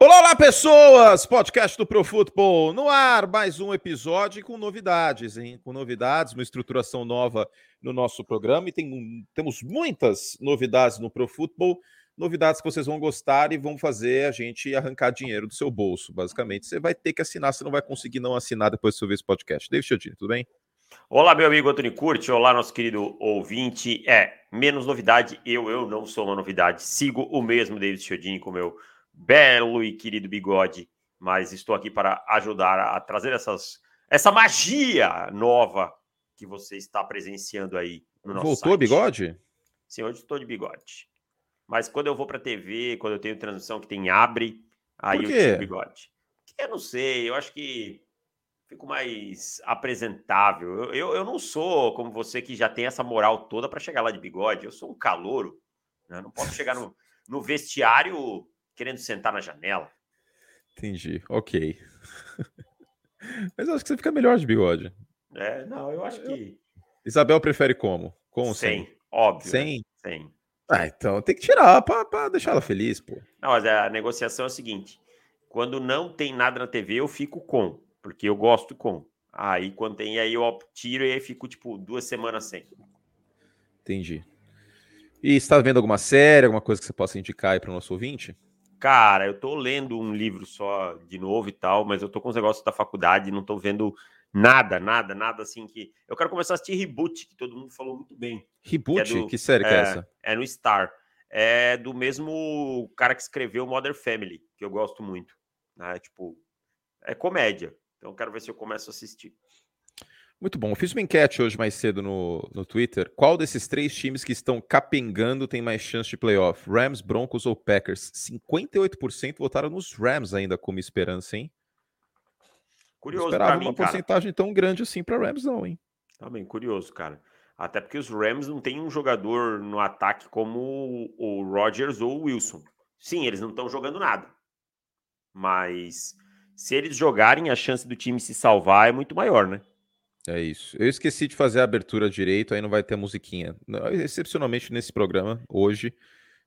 Olá, olá, pessoas! Podcast do Pro Football no ar, mais um episódio com novidades, hein? Com novidades, uma estruturação nova no nosso programa e tem, temos muitas novidades no Pro Football, novidades que vocês vão gostar e vão fazer a gente arrancar dinheiro do seu bolso, basicamente. Você vai ter que assinar, você não vai conseguir não assinar depois de você esse podcast. David Chiodini, tudo bem? Olá, meu amigo Antônio Curti, olá, nosso querido ouvinte. É, menos novidade, eu, eu não sou uma novidade, sigo o mesmo David Chiodini com meu belo e querido bigode, mas estou aqui para ajudar a trazer essas, essa magia nova que você está presenciando aí no nosso Voltou site. bigode? Sim, hoje estou de bigode. Mas quando eu vou para TV, quando eu tenho transmissão que tem abre, aí eu tiro bigode. Eu não sei, eu acho que fico mais apresentável. Eu, eu, eu, não sou como você que já tem essa moral toda para chegar lá de bigode. Eu sou um calouro. Né? Não posso chegar no, no vestiário querendo sentar na janela. Entendi, ok. Mas acho que você fica melhor de bigode. É, não, eu acho que. Isabel prefere como? Com sem? sem? Óbvio. Sem? Né? Sem. Ah, então tem que tirar para deixar ela feliz, pô. Não, mas a negociação é o seguinte: quando não tem nada na TV, eu fico com, porque eu gosto com. Aí quando tem, aí eu tiro e aí fico tipo duas semanas sem. Entendi. E está vendo alguma série, alguma coisa que você possa indicar aí para o nosso ouvinte? Cara, eu tô lendo um livro só de novo e tal, mas eu tô com os negócios da faculdade, não tô vendo nada, nada, nada assim que. Eu quero começar a assistir Reboot, que todo mundo falou muito bem. Reboot? Que, é do... que série é, que é essa? É no Star. É do mesmo cara que escreveu Mother Family, que eu gosto muito. Né? Tipo, é comédia. Então quero ver se eu começo a assistir. Muito bom. Eu fiz uma enquete hoje mais cedo no, no Twitter. Qual desses três times que estão capengando tem mais chance de playoff? Rams, Broncos ou Packers? 58% votaram nos Rams ainda como esperança, hein? Curioso. Não esperava mim, uma cara. porcentagem tão grande assim para Rams, não, hein? Tá bem, curioso, cara. Até porque os Rams não tem um jogador no ataque como o Rodgers ou o Wilson. Sim, eles não estão jogando nada. Mas se eles jogarem, a chance do time se salvar é muito maior, né? É isso. Eu esqueci de fazer a abertura direito, aí não vai ter musiquinha. Excepcionalmente nesse programa, hoje,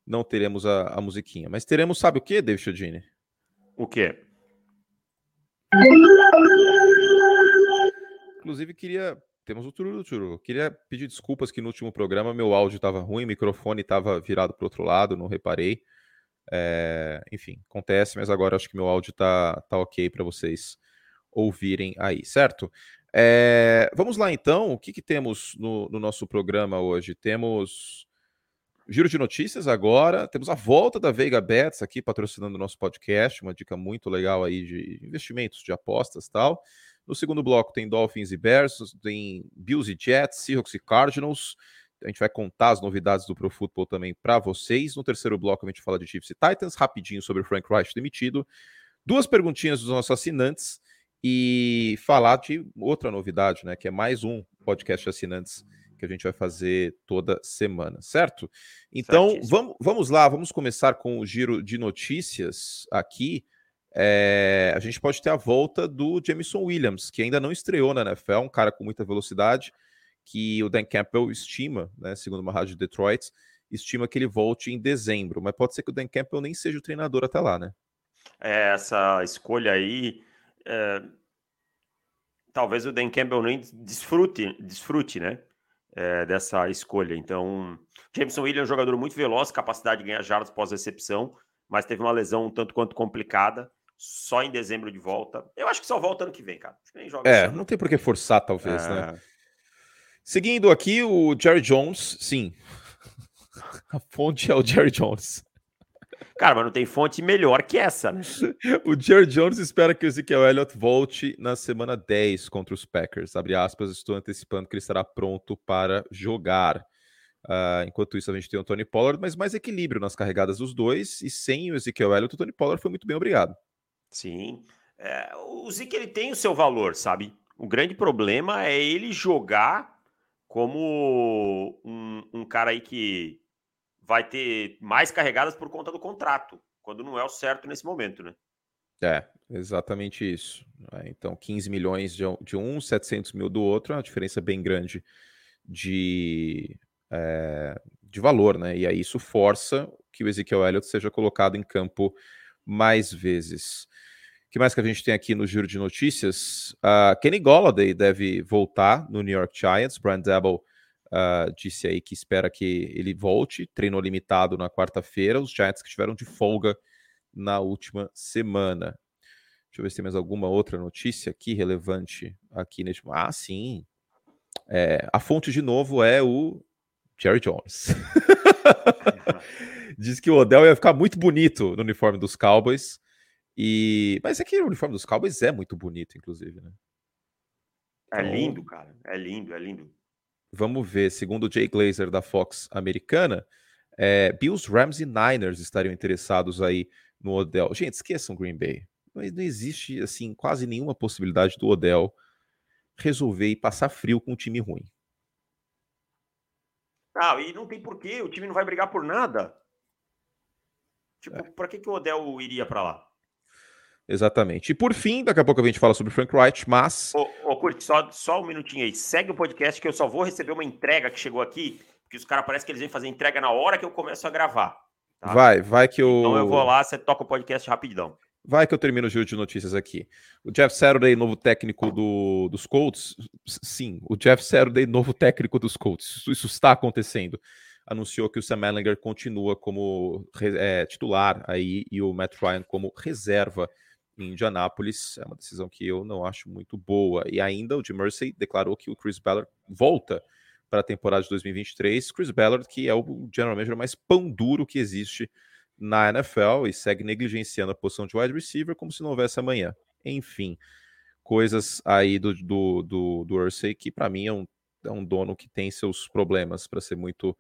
não teremos a, a musiquinha. Mas teremos, sabe o que, David Chodini? O quê? Inclusive, queria. Temos o Tururu Tururu. Queria pedir desculpas que no último programa meu áudio estava ruim, o microfone estava virado para o outro lado, não reparei. É... Enfim, acontece, mas agora acho que meu áudio está tá ok para vocês ouvirem aí, certo? É, vamos lá então, o que, que temos no, no, nosso programa hoje? Temos giro de notícias agora, temos a volta da Veiga Bets aqui patrocinando o nosso podcast, uma dica muito legal aí de investimentos, de apostas tal. No segundo bloco tem Dolphins e Bears, tem Bills e Jets, Seahawks e Cardinals. A gente vai contar as novidades do Pro Football também para vocês. No terceiro bloco a gente fala de Chiefs e Titans, rapidinho sobre o Frank Reich demitido. Duas perguntinhas dos nossos assinantes e falar de outra novidade, né? Que é mais um podcast assinantes que a gente vai fazer toda semana, certo? Então, vamos, vamos lá, vamos começar com o giro de notícias aqui. É, a gente pode ter a volta do Jameson Williams, que ainda não estreou na NFL, um cara com muita velocidade, que o Dan Campbell estima, né, segundo uma rádio de Detroit, estima que ele volte em dezembro, mas pode ser que o Dan Campbell nem seja o treinador até lá, né? É, essa escolha aí é, talvez o Dan Campbell nem desfrute, desfrute né? É, dessa escolha. Então, Jameson Williams é um jogador muito veloz, capacidade de ganhar jardas pós-recepção, mas teve uma lesão um tanto quanto complicada. Só em dezembro de volta. Eu acho que só volta ano que vem, cara. é, não tem por que forçar, talvez, né? é... né? Seguindo aqui, o Jerry Jones, sim. A fonte é o Jerry Jones. Cara, mas não tem fonte melhor que essa, né? o Jerry Jones espera que o Ezekiel Elliott volte na semana 10 contra os Packers. Abre aspas, estou antecipando que ele estará pronto para jogar. Uh, enquanto isso, a gente tem o Tony Pollard, mas mais equilíbrio nas carregadas dos dois. E sem o Ezekiel Elliott, o Tony Pollard foi muito bem obrigado. Sim. É, o Zeke ele tem o seu valor, sabe? O grande problema é ele jogar como um, um cara aí que vai ter mais carregadas por conta do contrato, quando não é o certo nesse momento, né? É, exatamente isso. Né? Então, 15 milhões de, um, 700 mil do outro, é uma diferença bem grande de, é, de valor, né? E aí isso força que o Ezekiel Elliott seja colocado em campo mais vezes. O que mais que a gente tem aqui no giro de notícias? Uh, Kenny Golladay deve voltar no New York Giants. Brian Dabble uh, disse aí que espera que ele volte. Treinou limitado na quarta-feira. Os Giants que tiveram de folga na última semana. Deixa eu ver se tem mais alguma outra notícia aqui relevante aqui neste. Ah, sim. É, a fonte de novo é o Jerry Jones. Diz que o Odell ia ficar muito bonito no uniforme dos Cowboys. E mas é que o uniforme dos Cowboys é muito bonito, inclusive, né? É então, lindo, cara. É lindo, é lindo. Vamos ver. Segundo o Jay Glazer da Fox americana, é, Bills, Rams e Niners estariam interessados aí no Odell. Gente, esqueçam Green Bay. Mas não existe assim quase nenhuma possibilidade do Odell resolver e passar frio com um time ruim. Ah, e não tem porquê, o time não vai brigar por nada. Tipo, é. para que, que o Odell iria para lá? Exatamente. E por fim, daqui a pouco a gente fala sobre Frank Wright, mas. Ô, Kurt, só, só um minutinho aí. Segue o podcast que eu só vou receber uma entrega que chegou aqui, porque os caras parecem que eles vêm fazer entrega na hora que eu começo a gravar. Tá? Vai, vai que eu. Então eu vou lá, você toca o podcast rapidão. Vai que eu termino o giro de notícias aqui. O Jeff Saturday, novo técnico do, dos Colts. Sim, o Jeff Saturday, novo técnico dos Colts. Isso, isso está acontecendo. Anunciou que o Sam Ellinger continua como é, titular aí e o Matt Ryan como reserva em Indianápolis. É uma decisão que eu não acho muito boa. E ainda o Jim Mercy declarou que o Chris Ballard volta para a temporada de 2023. Chris Ballard, que é o general manager mais pão duro que existe na NFL e segue negligenciando a posição de wide receiver como se não houvesse amanhã. Enfim, coisas aí do, do, do, do Ursay que para mim é um, é um dono que tem seus problemas, para ser muito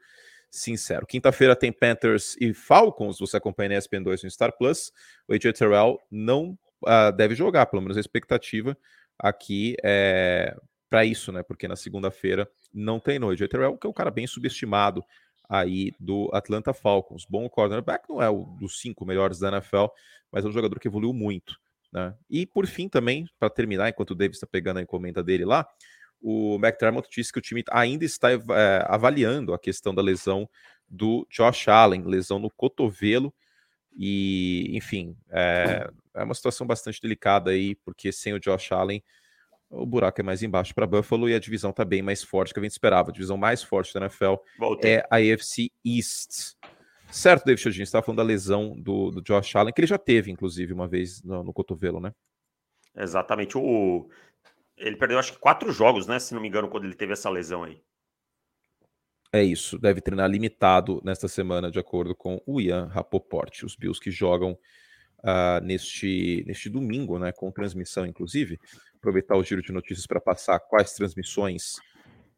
sincero. Quinta-feira tem Panthers e Falcons, você acompanha na ESPN2 no Star Plus. O AJ Terrell não uh, deve jogar, pelo menos a expectativa aqui é para isso, né? Porque na segunda-feira não tem no AJ Terrell, que é um cara bem subestimado aí do Atlanta Falcons. Bom cornerback, não é o dos cinco melhores da NFL, mas é um jogador que evoluiu muito. Né? E por fim, também, para terminar, enquanto o Davis está pegando a encomenda dele lá, o McDermott disse que o time ainda está é, avaliando a questão da lesão do Josh Allen, lesão no cotovelo. E, enfim, é, é uma situação bastante delicada aí, porque sem o Josh Allen, o buraco é mais embaixo para Buffalo e a divisão está bem mais forte que a gente esperava. A divisão mais forte da NFL Voltei. é a AFC East. Certo, David Chodin, você estava falando da lesão do, do, Josh Allen, que ele já teve, inclusive, uma vez no, no cotovelo, né? Exatamente. O... Ele perdeu, acho que, quatro jogos, né? Se não me engano, quando ele teve essa lesão aí. É isso. Deve treinar limitado nesta semana, de acordo com o Ian Rapoport. Os Bills que jogam uh, neste, neste domingo, né? Com transmissão, inclusive aproveitar o giro de notícias para passar quais transmissões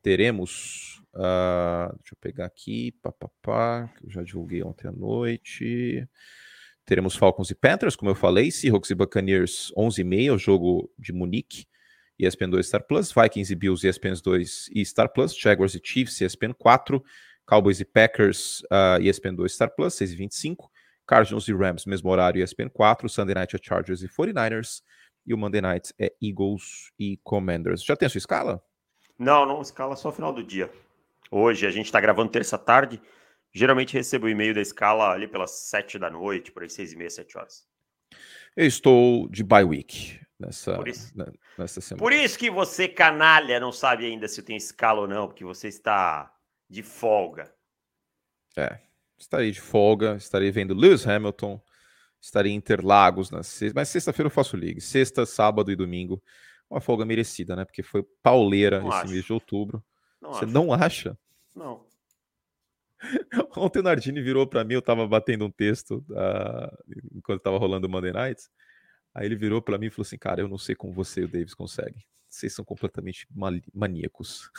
teremos. Uh, deixa eu pegar aqui, papapá, que eu já divulguei ontem à noite. Teremos Falcons e Panthers, como eu falei, Seahawks e Buccaneers 11h30, o jogo de Munique, ESPN 2 Star Plus, Vikings e Bills ESPN 2 e Star Plus, Jaguars e Chiefs ESPN 4, Cowboys e Packers uh, ESPN 2 Star Plus 6h25, Cardinals e Rams, mesmo horário ESPN 4, Sunday Night é Chargers e 49ers, e o Monday Night é Eagles e Commanders. Já tem a sua escala? Não, não, escala só final do dia. Hoje a gente está gravando terça tarde. Geralmente recebo o e-mail da escala ali pelas sete da noite, por aí seis e meia, sete horas. Eu estou de bye week nessa, por isso, nessa semana. Por isso que você, canalha, não sabe ainda se tem escala ou não, porque você está de folga. É, estarei de folga, estarei vendo Lewis Hamilton, Estarei em Interlagos na sexta, mas sexta-feira eu faço liga. Sexta, sábado e domingo. Uma folga merecida, né? Porque foi pauleira não esse acho. mês de outubro. Não Você acho. não acha? Não. Ontem o Nardini virou para mim, eu tava batendo um texto uh, enquanto tava rolando o Monday Nights. Aí ele virou para mim e falou assim: Cara, eu não sei como você e o Davis conseguem. Vocês são completamente maníacos.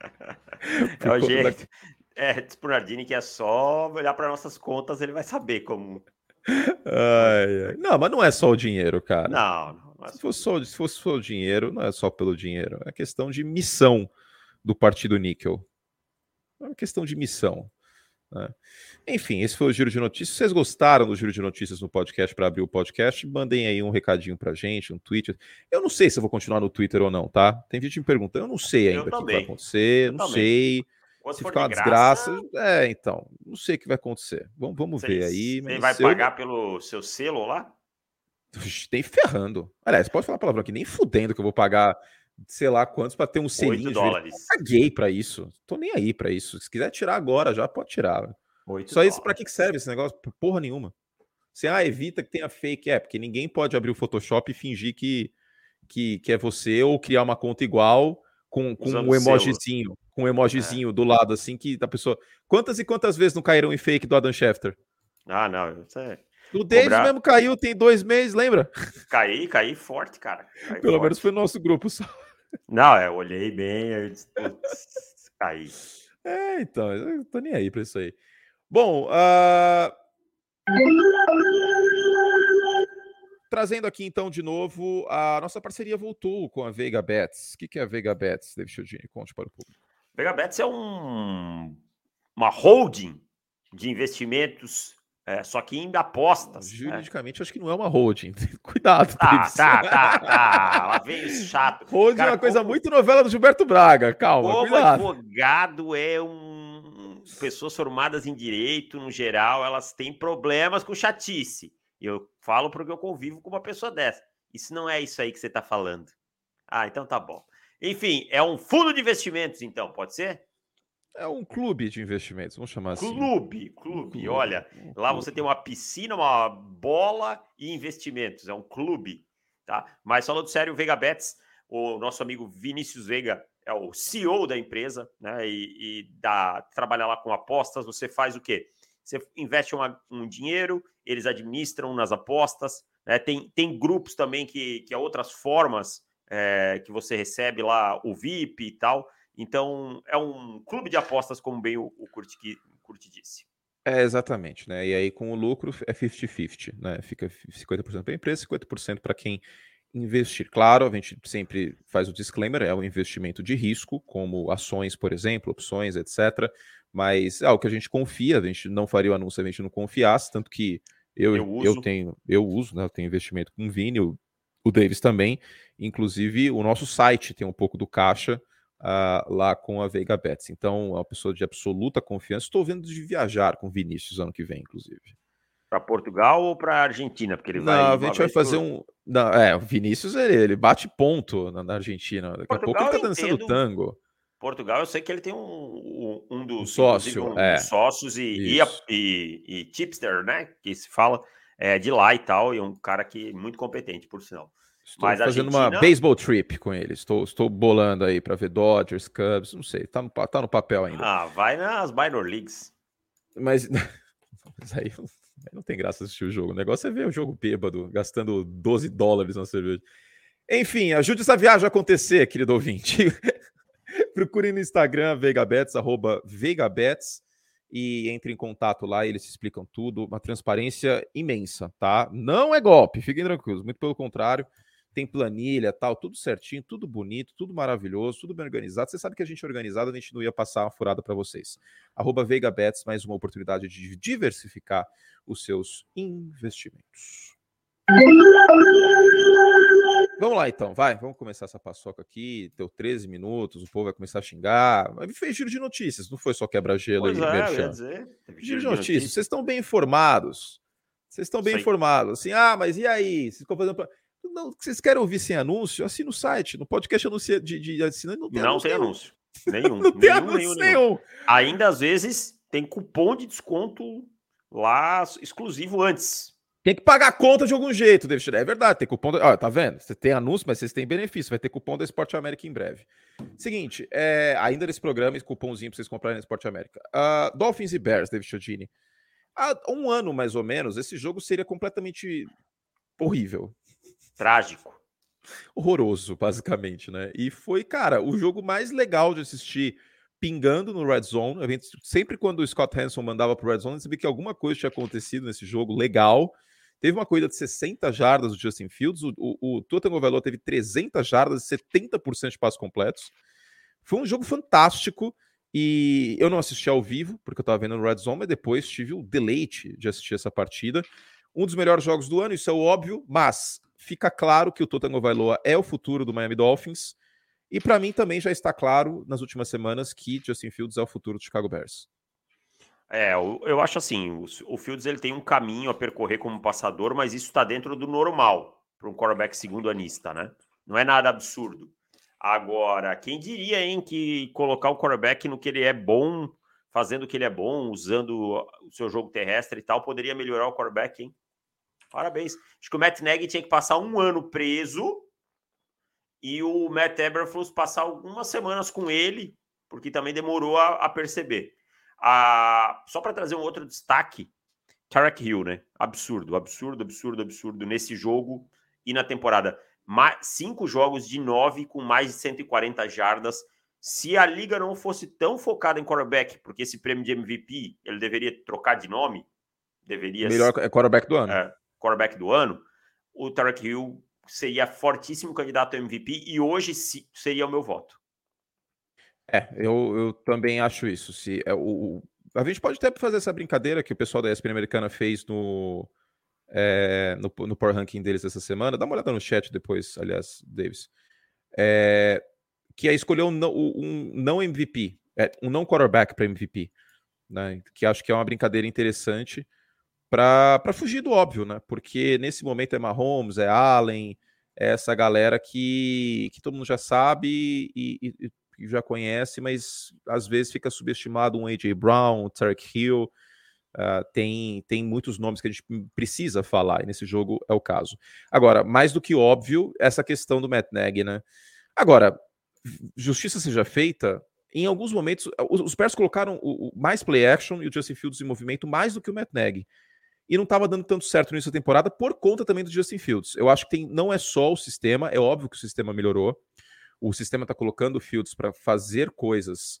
é o jeito. É, diz pro Nardini que é só olhar para nossas contas, ele vai saber como ai, ai. Não, mas não é só o dinheiro, cara. Não, não é se, fosse só, se fosse só o dinheiro, não é só pelo dinheiro. É questão de missão do Partido Níquel. É uma questão de missão. Né? Enfim, esse foi o Giro de Notícias. Se vocês gostaram do Giro de Notícias no podcast, para abrir o podcast, mandem aí um recadinho pra gente, um tweet. Eu não sei se eu vou continuar no Twitter ou não, tá? Tem gente me perguntando, eu não sei ainda o que vai acontecer, eu não também. sei. Quando Se ficar uma graça... desgraça, é, então, não sei o que vai acontecer. Vamos, vamos ver aí. Você vai pagar pelo seu selo lá? Tem ferrando. Aliás, pode falar a palavra aqui, nem fudendo que eu vou pagar sei lá quantos para ter um selinho. 8 dólares. Eu caguei para isso. Tô nem aí para isso. Se quiser tirar agora, já pode tirar. Só isso para que serve esse negócio? Porra nenhuma. Você ah, evita que tenha fake. É, porque ninguém pode abrir o Photoshop e fingir que, que, que é você ou criar uma conta igual com, com um emojizinho. Com um emojizinho é. do lado, assim, que a pessoa. Quantas e quantas vezes não caíram em fake do Adam Schefter? Ah, não. Isso é... O Davis Cobrar... mesmo caiu tem dois meses, lembra? Caí, caí forte, cara. Caí Pelo forte. menos foi nosso grupo só. Não, é, eu olhei bem, eu disse, caí. É, então, eu tô nem aí pra isso aí. Bom, uh... trazendo aqui então de novo, a nossa parceria voltou com a Vega Bets. O que, é a Vega Bets, David Chodini? Conte para o público. Vega Bets é um, uma holding de investimentos é, só que ainda apostas. Né? Juridicamente, acho que não é uma holding. Cuidado. Tá, tá, tá, tá. Lá vem chato. Holding Cara, é uma coisa como... muito novela do Gilberto Braga. Calma, como cuidado. advogado é um... Pessoas formadas em direito, no geral, elas têm problemas com chatice. Eu falo porque eu convivo com uma pessoa dessa. Isso não é isso aí que você está falando. Ah, então tá bom. Enfim, é um fundo de investimentos, então, pode ser? É um clube de investimentos, vamos chamar assim. Clube, clube. Olha, um lá você tem uma piscina, uma bola e investimentos. É um clube, tá? Mas falando sério, o Vega Bets, o nosso amigo Vinícius Veiga é o CEO da empresa, né? E, e dá, trabalha lá com apostas. Você faz o quê? Você investe uma, um dinheiro, eles administram nas apostas. Né? Tem, tem grupos também que, que há outras formas é, que você recebe lá, o VIP e tal. Então, é um clube de apostas, como bem o, Curti disse. É, exatamente, né? E aí com o lucro é 50-50, né? Fica 50% para a empresa, 50% para quem investir. Claro, a gente sempre faz o disclaimer, é um investimento de risco, como ações, por exemplo, opções, etc. Mas é algo que a gente confia, a gente não faria o anúncio se a gente não confiasse, tanto que eu, eu, eu tenho, eu uso, né? Eu tenho investimento com o Vini, o, o Davis também. Inclusive, o nosso site tem um pouco do caixa uh, lá com a Veiga Bets. Então, é uma pessoa de absoluta confiança. Estou vendo de viajar com Vinícius ano que vem, inclusive. Para Portugal ou para Argentina? Porque ele não, vai. a gente vai fazer um. Não, é, o Vinícius ele, bate ponto na, na Argentina. Daqui Portugal, a pouco ele tá dançando entendo... tango. Portugal, eu sei que ele tem um, um, dos um sócio, um, é. sócios e, e, e, e, tipster, né? Que se fala é, de lá e tal, e é um cara que muito competente, por sinal. Estou Mas fazendo Argentina... uma baseball trip com ele. Estou, estou bolando aí para ver Dodgers, Cubs, não sei. Tá no, tá no papel ainda. Ah, vai nas minor leagues. Mas, mas aí não tem graça assistir o jogo. O negócio é ver o jogo bêbado, gastando 12 dólares na cerveja. Enfim, ajude essa viagem a acontecer, querido ouvinte. Procure no Instagram Vegabets, arroba Vegabets, e entre em contato lá, eles explicam tudo. Uma transparência imensa, tá? Não é golpe, fiquem tranquilos, muito pelo contrário tem planilha, tal, tudo certinho, tudo bonito, tudo maravilhoso, tudo bem organizado. Você sabe que a gente é organizado, a gente não ia passar uma furada para vocês. Arroba Veiga Bets, mais uma oportunidade de diversificar os seus investimentos. Vamos lá então, vai, vamos começar essa paçoca aqui. Deu 13 minutos, o povo vai começar a xingar. Mas fez giro de notícias, não foi só quebra-gelo e é, Dizer, giro de notícias, vocês estão bem informados. Vocês estão bem Sim. informados. Assim, ah, mas e aí? Vocês estão fazendo. Não, vocês querem ouvir sem anúncio? Assina o site. No podcast anuncia, de, de assinante não tem não anúncio. Tem anúncio. Nenhum. não tem nenhum, anúncio nenhum, nenhum. Ainda às vezes tem cupom de desconto lá exclusivo antes. Tem que pagar a conta de algum jeito, David. É verdade, tem cupom. Da... tá vendo? Você tem anúncio, mas vocês têm benefício. Vai ter cupom da Esporte América em breve. Seguinte, é... ainda nesse programa, esse cupomzinho para vocês comprarem na Esporte América. Uh, Dolphins e Bears, David Chodini. Há um ano mais ou menos, esse jogo seria completamente horrível. Trágico. Horroroso, basicamente, né? E foi, cara, o jogo mais legal de assistir pingando no Red Zone. Sempre quando o Scott Hanson mandava pro Red Zone, gente sabia que alguma coisa tinha acontecido nesse jogo legal. Teve uma corrida de 60 jardas do Justin Fields, o, o, o Tua Tagovailoa teve 300 jardas e 70% de passos completos. Foi um jogo fantástico e eu não assisti ao vivo, porque eu estava vendo no Red Zone, mas depois tive o deleite de assistir essa partida. Um dos melhores jogos do ano, isso é óbvio, mas fica claro que o Tua Vailoa é o futuro do Miami Dolphins E para mim também já está claro nas últimas semanas que Justin Fields é o futuro do Chicago Bears. É, eu, acho assim, o, o, Fields ele tem um caminho a percorrer como passador, mas isso está dentro do normal para um quarterback segundo anista, né? Não é nada absurdo. Agora, quem diria, hein, que colocar o quarterback no que ele é bom, fazendo o que ele é bom, usando o seu jogo terrestre e tal, poderia melhorar o quarterback, hein? Parabéns. Acho que o Matt Nagy tinha que passar um ano preso e o Matt Eberflus passar algumas semanas com ele, porque também demorou a, a perceber. Só para trazer um outro destaque, Tarek Hill, né? Absurdo, absurdo, absurdo, absurdo nesse jogo e na temporada. cinco jogos de nove com mais de 140 jardas. Se a liga não fosse tão focada em quarterback, porque esse prêmio de MVP ele deveria trocar de nome, deveria melhor é quarterback do ano. É, quarterback do ano, o Tarek Hill seria fortíssimo candidato a MVP e hoje seria o meu voto. É, eu, eu também acho isso. Se é, o, a gente pode até fazer essa brincadeira que o pessoal da ESPN americana fez no, é, no, no Power Ranking deles essa semana. Dá uma olhada no chat depois, aliás, Davis. É, que é escolher um um não MVP, é, um não quarterback para MVP. Né, que acho que é uma brincadeira interessante para fugir do óbvio, né? Porque nesse momento é Mahomes, é Allen, é essa galera que, que todo mundo já sabe e, e, e já conhece, mas às vezes fica subestimado um A.J. Brown, um Tarek Hill. Uh, tem, tem muitos nomes que a gente precisa falar, e nesse jogo é o caso. Agora, mais do que óbvio, essa questão do Matt né? Agora, justiça seja feita, em alguns momentos, os, os Bears colocaram o, o, mais play action e o Justin Fields em movimento mais do que o Matt Nagy e não estava dando tanto certo nisso da temporada por conta também do Justin Fields. Eu acho que tem, não é só o sistema, é óbvio que o sistema melhorou. O sistema está colocando o Fields para fazer coisas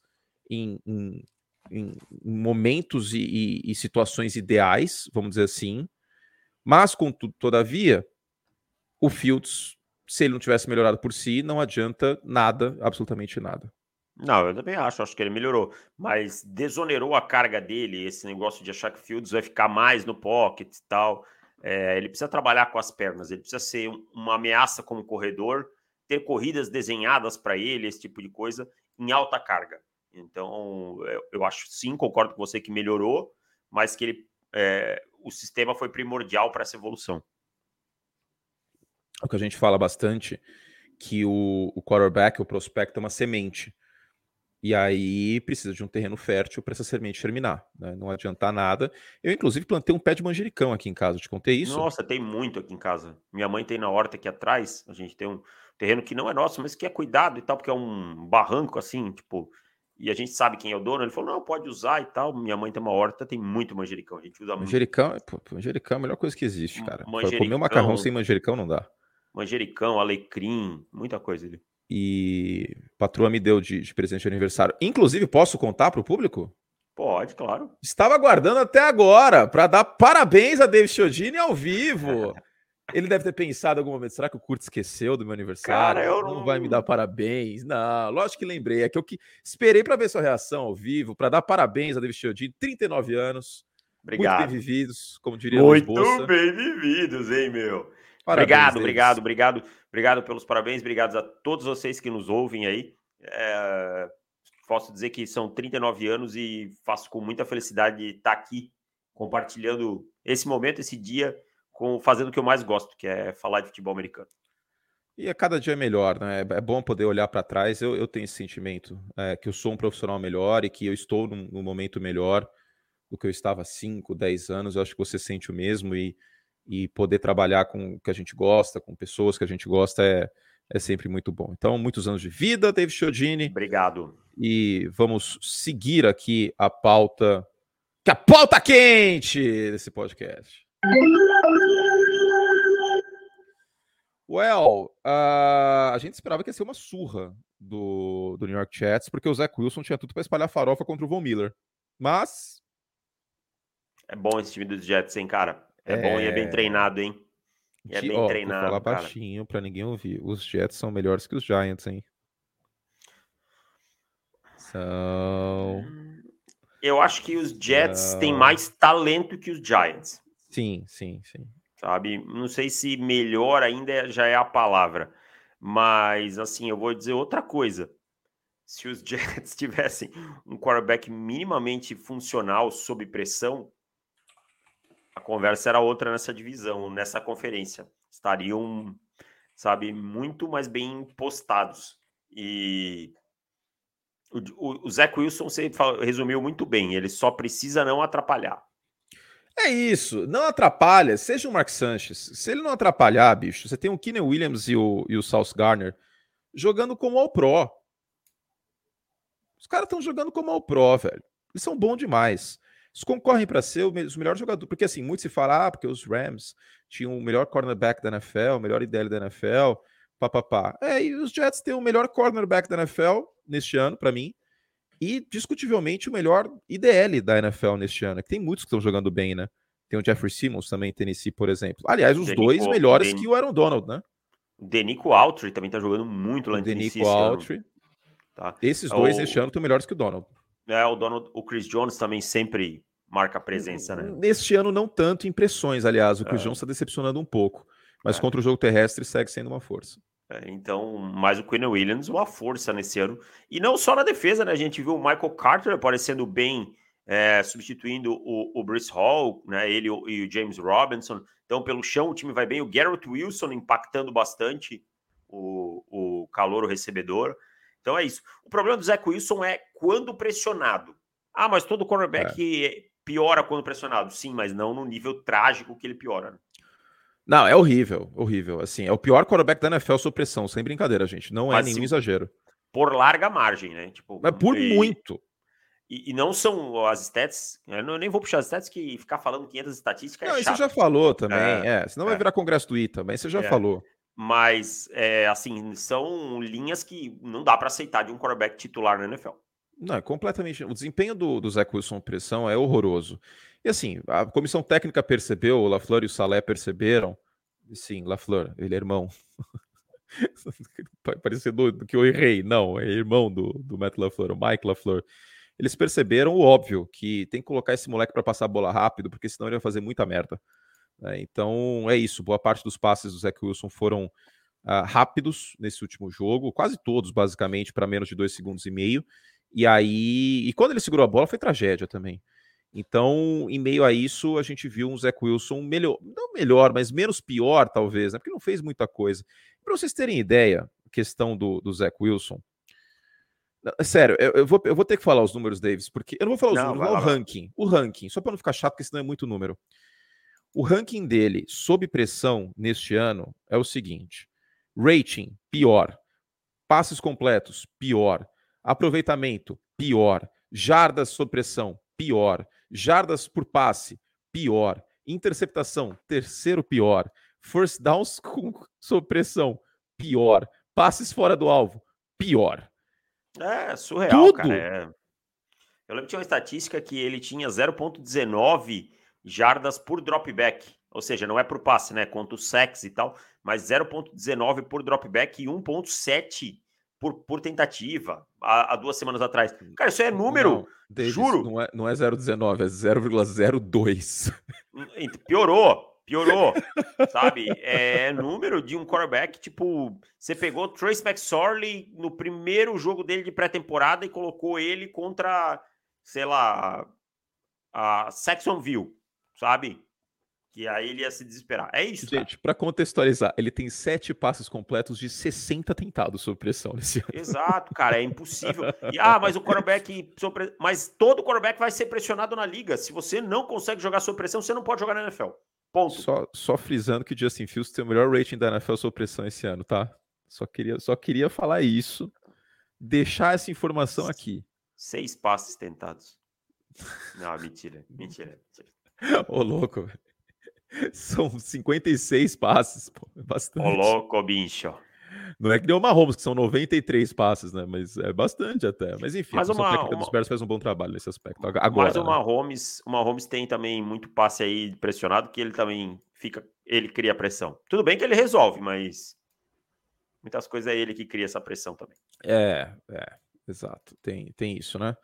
em, em, em momentos e, e, e, situações ideais, vamos dizer assim. Mas, contudo, todavia, o Fields, se ele não tivesse melhorado por si, não adianta nada, absolutamente nada. Não, eu também acho, acho que ele melhorou, mas desonerou a carga dele, esse negócio de achar que Fields vai ficar mais no pocket e tal. É, ele precisa trabalhar com as pernas, ele precisa ser uma ameaça como corredor, ter corridas desenhadas para ele, esse tipo de coisa, em alta carga. Então, eu, eu acho sim, concordo com você que melhorou, mas que ele, é, o sistema foi primordial para essa evolução. O que a gente fala bastante que o, o quarterback, o prospecto, é uma semente. E aí precisa de um terreno fértil para essa semente germinar. Né? Não adiantar nada. Eu, inclusive, plantei um pé de manjericão aqui em casa. Te contei isso? Nossa, tem muito aqui em casa. Minha mãe tem na horta aqui atrás. A gente tem um terreno que não é nosso, mas que é cuidado e tal, porque é um barranco assim, tipo. E a gente sabe quem é o dono. Ele falou: não, pode usar e tal. Minha mãe tem uma horta, tem muito manjericão. A gente usa manjericão, muito. Pô, manjericão é a melhor coisa que existe, cara. Comer um macarrão sem manjericão não dá. Manjericão, alecrim, muita coisa ali e patroa me deu de, de presente de aniversário. Inclusive, posso contar para o público? Pode, claro. Estava aguardando até agora para dar parabéns a David Chiodini ao vivo. Ele deve ter pensado em algum momento, será que o Kurt esqueceu do meu aniversário? Cara, eu não... não vai me dar parabéns. Não, lógico que lembrei. É que eu que esperei para ver sua reação ao vivo, para dar parabéns a David Chiodini, 39 anos. Obrigado. Muito bem vividos, como diria Muito bem vividos, hein, meu? Parabéns, obrigado, deles. obrigado, obrigado, obrigado pelos parabéns, obrigado a todos vocês que nos ouvem aí. É, posso dizer que são 39 anos e faço com muita felicidade de estar aqui compartilhando esse momento, esse dia, com fazendo o que eu mais gosto, que é falar de futebol americano. E a cada dia é melhor, né? É bom poder olhar para trás. Eu, eu, tenho esse sentimento é, que eu sou um profissional melhor e que eu estou num, num momento melhor do que eu estava há 5, 10 anos. Eu acho que você sente o mesmo e e poder trabalhar com o que a gente gosta, com pessoas que a gente gosta é, é sempre muito bom. Então, muitos anos de vida, David Chiodini. Obrigado. E vamos seguir aqui a pauta, que a pauta quente desse podcast. Well, uh, a gente esperava que ia ser uma surra do, do New York Jets, porque o Zach Wilson tinha tudo para espalhar farofa contra o Von Miller. Mas. É bom esse time dos Jets, hein, cara? É, é, bom e é bem treinado, hein? E é bem ó, treinado. Vou falar baixinho para ninguém ouvir. Os Jets são melhores que os Giants, hein? São. Eu acho que os Jets São... têm mais talento que os Giants. Sim, sim, sim. Sabe? Não sei se melhor ainda já é a palavra. Mas, assim, eu vou dizer outra coisa. Se os Jets tivessem um quarterback minimamente funcional sob pressão, a conversa era outra nessa divisão, nessa conferência. Estariam, sabe, muito mais bem postados. E o, o, Wilson você resumiu muito bem, ele só precisa não atrapalhar. É isso, não atrapalha, seja o Mark Sanchez. Se ele não atrapalhar, bicho, você tem o Keenan Williams e o, e o South Garner jogando como All Pro. Os caras estão jogando como All Pro, velho. Eles são bons demais. Eles concorrem para ser os melhores jogadores. Porque assim, muito se fala, ah, porque os Rams tinham o melhor cornerback da NFL, o melhor IDL da NFL, papapá. É, e os Jets têm o melhor cornerback da NFL neste ano, para mim e discutivelmente o melhor IDL da NFL neste ano. Que tem muitos que estão jogando bem, né? Tem o Jeffrey Simmons também, Tennessee, por exemplo. Aliás, os Denico, dois melhores Den... que o Aaron Donald, né? Denico Autry também tá jogando muito lá em Tennessee. Denico Autry. Tá. Esses dois o... este ano estão melhores que o Donald. É, o Donald, o Chris Jones também sempre marca presença, né? Neste ano não tanto impressões, aliás, o Chris é. Jones está decepcionando um pouco, mas é. contra o jogo terrestre segue sendo uma força. É, então, mais o Quinn Williams, uma força nesse ano. E não só na defesa, né? A gente viu o Michael Carter aparecendo bem, é, substituindo o, o Bruce Hall, né? Ele e o James Robinson. Então, pelo chão, o time vai bem. O Garrett Wilson impactando bastante o, o calor, o recebedor. Então é isso. O problema do Zach Wilson é quando pressionado. Ah, mas todo cornerback é. piora quando pressionado. Sim, mas não no nível trágico que ele piora. Né? Não, é horrível, horrível. Assim, é o pior quarterback da NFL sob pressão, sem brincadeira, gente. Não é Mas, nenhum exagero. Por larga margem, né? Tipo, Mas por e, muito. E, e, não são as stats, eu, não, eu nem vou puxar as stats que ficar falando 500 estatísticas é Não, é isso já falou também, é, é senão vai é. virar congresso do ITA, mas você já é. falou. Mas, é, assim, são linhas que não dá para aceitar de um quarterback titular na NFL. Não, é completamente. O desempenho do, do Zach Wilson pressão é horroroso. E assim, a comissão técnica percebeu, o LaFleur e o Salé perceberam. Sim, LaFleur, ele é irmão. Parecendo do que eu errei. Não, é irmão do, do Matt LaFleur, o Mike LaFleur. Eles perceberam o óbvio, que tem que colocar esse moleque para passar a bola rápido, porque senão ele vai fazer muita merda. É, então é isso. Boa parte dos passes do Zach Wilson foram uh, rápidos nesse último jogo, quase todos, basicamente, para menos de dois segundos e meio. E aí, e quando ele segurou a bola, foi tragédia também. Então, em meio a isso, a gente viu um Zach Wilson melhor, não melhor, mas menos pior, talvez, né? Porque não fez muita coisa. Para vocês terem ideia, questão do, do Zach Wilson. Sério, eu, eu, vou, eu vou ter que falar os números, Davis, porque eu não vou falar os não, números, não o ranking. O ranking, só para não ficar chato, porque senão é muito número. O ranking dele sob pressão neste ano é o seguinte: rating, pior. Passes completos, pior. Aproveitamento, pior. Jardas sob pressão, pior. Jardas por passe, pior. Interceptação, terceiro pior. First downs com sob pressão, pior. Passes fora do alvo, pior. É surreal, Tudo. cara. É... Eu lembro que tinha uma estatística que ele tinha 0.19 jardas por dropback. Ou seja, não é por passe, né? Quanto sex e tal, mas 0.19 por dropback e 1.7 por, por tentativa há, há, duas semanas atrás. Cara, isso é número. Não, Davis, juro. Não é, não é 0,19, é 0,02. Piorou. Piorou, sabe? É número de um quarterback, tipo, você pegou Trace McSorley no primeiro jogo dele de pré-temporada e colocou ele contra, sei lá, a Saxonville, sabe? que aí ele ia se desesperar. É isso. Gente, para contextualizar, ele tem sete passes completos de 60 tentados sob pressão nesse ano. Exato, cara, é impossível. E, ah, mas o quarterback. Sobre... Mas todo quarterback vai ser pressionado na liga. Se você não consegue jogar sob pressão, você não pode jogar na NFL. Ponto. Só, só frisando que o Justin Fields tem o melhor rating da NFL sob pressão esse ano, tá? Só queria, só queria falar isso. Deixar essa informação aqui. Seis passes tentados. Não, mentira, mentira, mentira. Ô, louco, velho. São 56 passes, pô. É bastante. Ô, louco, bicho. Não é que deu uma Holmes, que são 93 passes, né? Mas é bastante até. Mas enfim, mas a uma, técnica uma... dos Bears faz um bom trabalho nesse aspecto. Agora, mas uma Holmes, uma Holmes tem também muito passe aí pressionado, que ele também fica, ele cria pressão. Tudo bem que ele resolve, mas muitas coisas é ele que cria essa pressão também. É, é, exato. Tem, tem isso, né?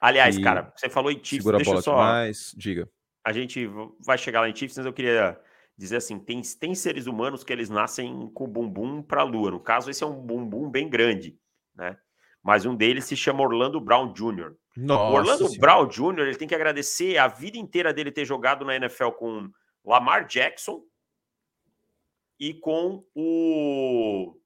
Aliás, e... cara, você falou em Chiefs, segura deixa a bola só... demais, diga a gente vai chegar lá em Chiefs, mas eu queria dizer assim, tem, tem seres humanos que eles nascem com bumbum para a lua. No caso, esse é um bumbum bem grande, né? Mas um deles se chama Orlando Brown Jr. Nossa o Orlando senhora. Brown Jr. ele tem que agradecer a vida inteira dele ter jogado na NFL com Lamar Jackson e com o,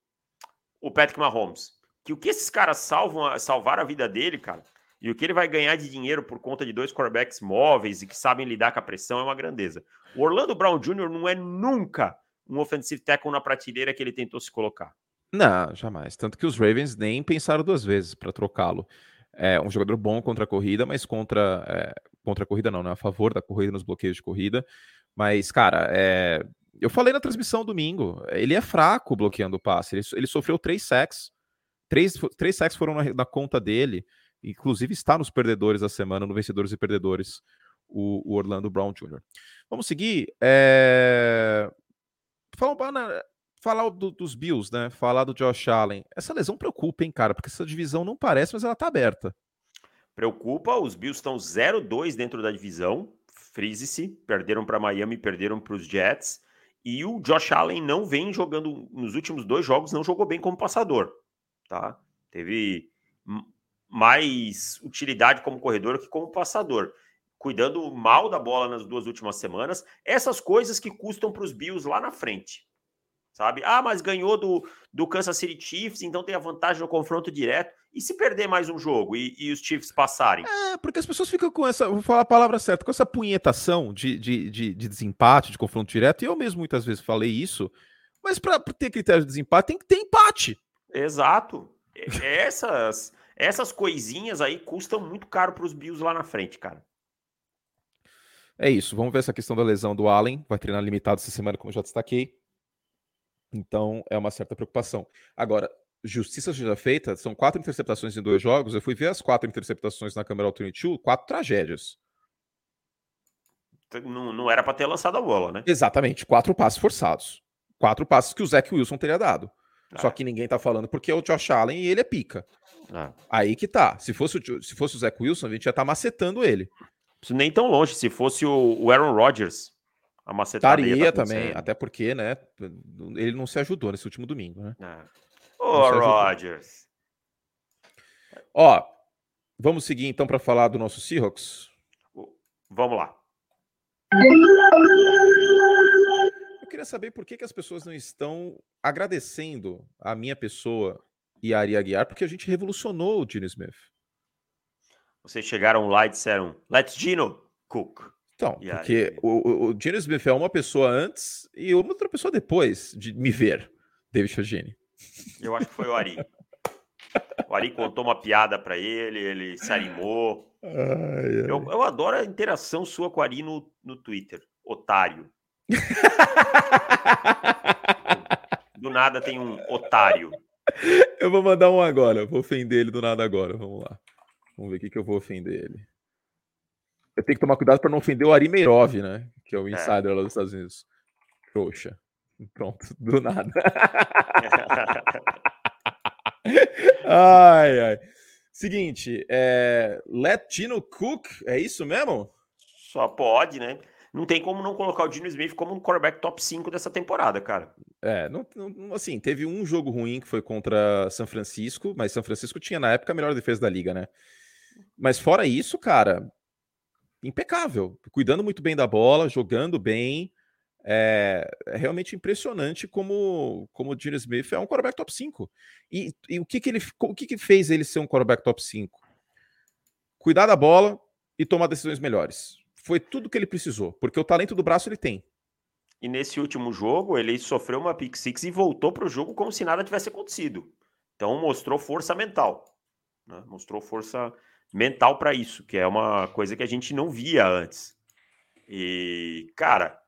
o Patrick Mahomes. Que o que esses caras salvam, salvaram a vida dele, cara, e o que ele vai ganhar de dinheiro por conta de dois quarterbacks móveis e que sabem lidar com a pressão é uma grandeza. O Orlando Brown Jr. não é nunca um offensive tackle na prateleira que ele tentou se colocar. Não, jamais. Tanto que os Ravens nem pensaram duas vezes para trocá-lo. É um jogador bom contra a corrida, mas contra, é, contra a corrida não, não é a favor da corrida nos bloqueios de corrida. Mas, cara, é, eu falei na transmissão domingo, ele é fraco bloqueando o passe. Ele, ele sofreu três sacks. Três, três sacks foram na, na conta dele. Inclusive está nos perdedores da semana, no Vencedores e Perdedores, o, o Orlando Brown Jr. Vamos seguir. É... Falar, falar do, dos Bills, né? Falar do Josh Allen. Essa lesão preocupa, hein, cara? Porque essa divisão não parece, mas ela tá aberta. Preocupa, os Bills estão 0-2 dentro da divisão. Frise-se, perderam para Miami, perderam para os Jets. E o Josh Allen não vem jogando nos últimos dois jogos, não jogou bem como passador, tá? Teve mais utilidade como corredor que como passador. Cuidando mal da bola nas duas últimas semanas. Essas coisas que custam para os Bills lá na frente. Sabe? Ah, mas ganhou do, do Kansas City Chiefs, então tem a vantagem no confronto direto. E se perder mais um jogo e, e os Chiefs passarem? É, porque as pessoas ficam com essa, vou falar a palavra certa, com essa punhetação de, de, de, de desempate, de confronto direto. E eu mesmo muitas vezes falei isso, mas para ter critério de desempate tem que ter empate. Exato. Essas essas coisinhas aí custam muito caro para os Bills lá na frente, cara. É isso. Vamos ver essa questão da lesão do Allen. Vai treinar limitado essa semana, como já destaquei. Então é uma certa preocupação. Agora, justiça já feita, são quatro interceptações em dois jogos. Eu fui ver as quatro interceptações na câmera Alternate quatro tragédias. Não, não era para ter lançado a bola, né? Exatamente, quatro passes forçados. Quatro passes que o Zach Wilson teria dado. É. Só que ninguém tá falando porque é o Josh Allen e ele é pica. É. Aí que tá. Se fosse, o, se fosse o Zach Wilson, a gente já tá macetando ele. Nem tão longe. Se fosse o, Aaron Rodgers, a macetaria. Estaria tá também, até porque, né? Ele não se ajudou nesse último domingo, né? É. Ô, Rodgers. Ó, vamos seguir então para falar do nosso Seahawks? Vamos lá. Eu queria saber por que, que as pessoas não estão agradecendo a minha pessoa e a Ari Aguiar, porque a gente revolucionou o Gino Smith. Vocês chegaram lá e disseram, let's Gino Cook. Então, e porque aí... o, o Gino Smith é uma pessoa antes e outra pessoa depois de me ver, David Chagini. Eu acho que foi o Ari. O Ari contou uma piada para ele, ele se animou. Ai, ai. Eu, eu, adoro a interação sua com o Ari no, no Twitter, otário. Do nada tem um otário. Eu vou mandar um agora, vou ofender ele do nada agora. Vamos lá. Vamos ver o que, que eu vou ofender ele. Eu tenho que tomar cuidado para não ofender o Ari Meirov, né? Que é o é. insider é. lá dos Estados Unidos. Trouxa. Pronto, do nada. ai, ai. Seguinte, é... Let Tino Cook, é isso mesmo? Só pode, né? Não tem como não colocar o Dino Smith como um quarterback top 5 dessa temporada, cara. É, não, não, assim, teve um jogo ruim que foi contra São Francisco, mas São Francisco tinha na época a melhor defesa da liga, né? Mas fora isso, cara, impecável, cuidando muito bem da bola, jogando bem. É, é realmente impressionante como, como o Dino Smith é um quarterback top 5. E, e o, que, que, ele, o que, que fez ele ser um quarterback top 5? Cuidar da bola e tomar decisões melhores foi tudo que ele precisou, porque o talento do braço ele tem. E nesse último jogo, ele sofreu uma pick six e voltou para o jogo como se nada tivesse acontecido. Então mostrou força mental. Né? Mostrou força mental para isso, que é uma coisa que a gente não via antes. E, cara,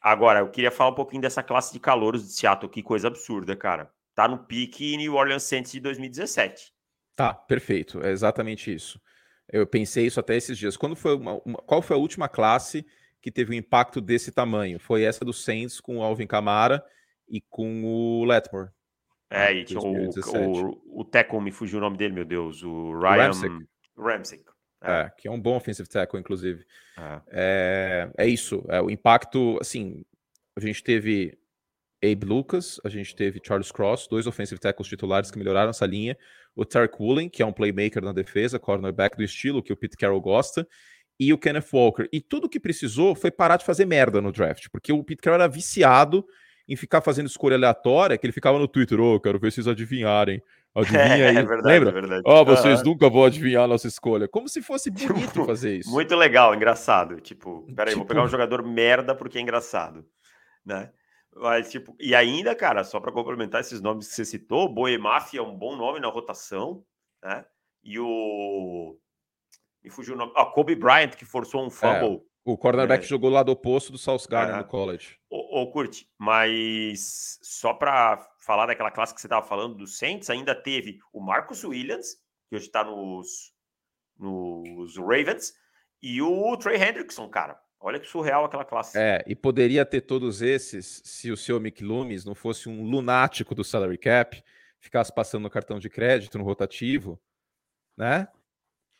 agora eu queria falar um pouquinho dessa classe de calouros de Seattle, que coisa absurda, cara. Tá no pique New Orleans Saints de 2017. Tá, perfeito. É exatamente isso. Eu pensei isso até esses dias. Quando foi uma, uma, qual foi a última classe que teve um impacto desse tamanho? Foi essa do Saints com o Alvin Kamara e com o Letmore. É, e tinha o, o, o tackle, me fugiu o nome dele, meu Deus, o Ryan Ramsey. É. é. que é um bom offensive tackle, inclusive. É, é, é isso, é o impacto, assim, a gente teve Abe Lucas, a gente teve Charles Cross, dois offensive tackles titulares que melhoraram essa linha. O Tarek Woolen, que é um playmaker na defesa, cornerback do estilo que o Pete Carroll gosta. E o Kenneth Walker. E tudo que precisou foi parar de fazer merda no draft, porque o Pete Carroll era viciado em ficar fazendo escolha aleatória, que ele ficava no Twitter, ô, oh, quero ver vocês adivinharem. Adivinha aí. É verdade, Lembra? É verdade. Ó, oh, vocês uhum. nunca vão adivinhar a nossa escolha. Como se fosse bonito tipo, fazer isso. Muito legal, engraçado. Tipo, peraí, tipo... vou pegar um jogador merda porque é engraçado. Né? Mas, tipo, e ainda, cara, só para complementar esses nomes que você citou, Boemaf é um bom nome na rotação, né? E o. Me fugiu o nome. Ah, Kobe Bryant, que forçou um é. fumble. É. O cornerback é. jogou lado oposto do South Garden é. no college. Ô, ô Curte, mas só para falar daquela classe que você estava falando do Saints, ainda teve o Marcus Williams, que hoje está nos, nos Ravens, e o Trey Hendrickson, cara. Olha que surreal aquela classe. É, e poderia ter todos esses se o seu Mick Loomis não fosse um lunático do salary cap, ficasse passando no cartão de crédito, no rotativo, né?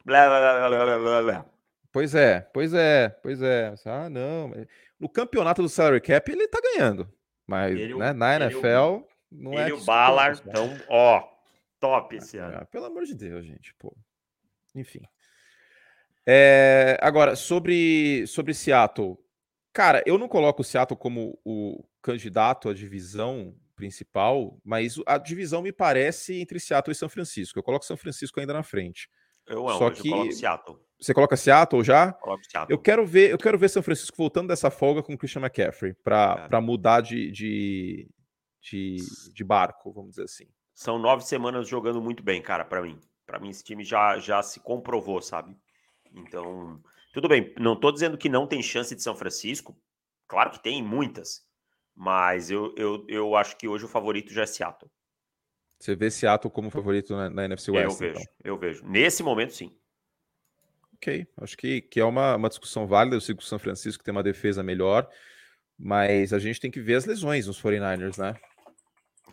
Blá, blá, blá, blá, blá. Pois é, pois é, pois é. Ah, não. No campeonato do salary cap ele tá ganhando. Mas ele, né, na NFL ele, não ele é. E o Ballard então, ó, top esse ano. Ah, pelo amor de Deus, gente, pô. Enfim. É, agora, sobre, sobre Seattle. Cara, eu não coloco o Seattle como o candidato à divisão principal, mas a divisão me parece entre Seattle e São Francisco. Eu coloco São Francisco ainda na frente. Eu amo, Só que... eu coloco Seattle. Você coloca Seattle já? Coloco Seattle. Eu quero ver, eu quero ver São Francisco voltando dessa folga com o Christian McCaffrey para é. mudar de, de, de, de, barco, vamos dizer assim. São nove semanas jogando muito bem, cara, para mim. Para mim, esse time já, já se comprovou, sabe? Então, tudo bem. Não estou dizendo que não tem chance de São Francisco. Claro que tem muitas. Mas eu, eu, eu acho que hoje o favorito já é Seattle. Você vê Seattle como favorito na, na NFC West? Eu vejo, então. eu vejo. Nesse momento, sim. Ok, acho que, que é uma, uma discussão válida. Eu sigo o São Francisco tem uma defesa melhor, mas a gente tem que ver as lesões nos 49ers, né?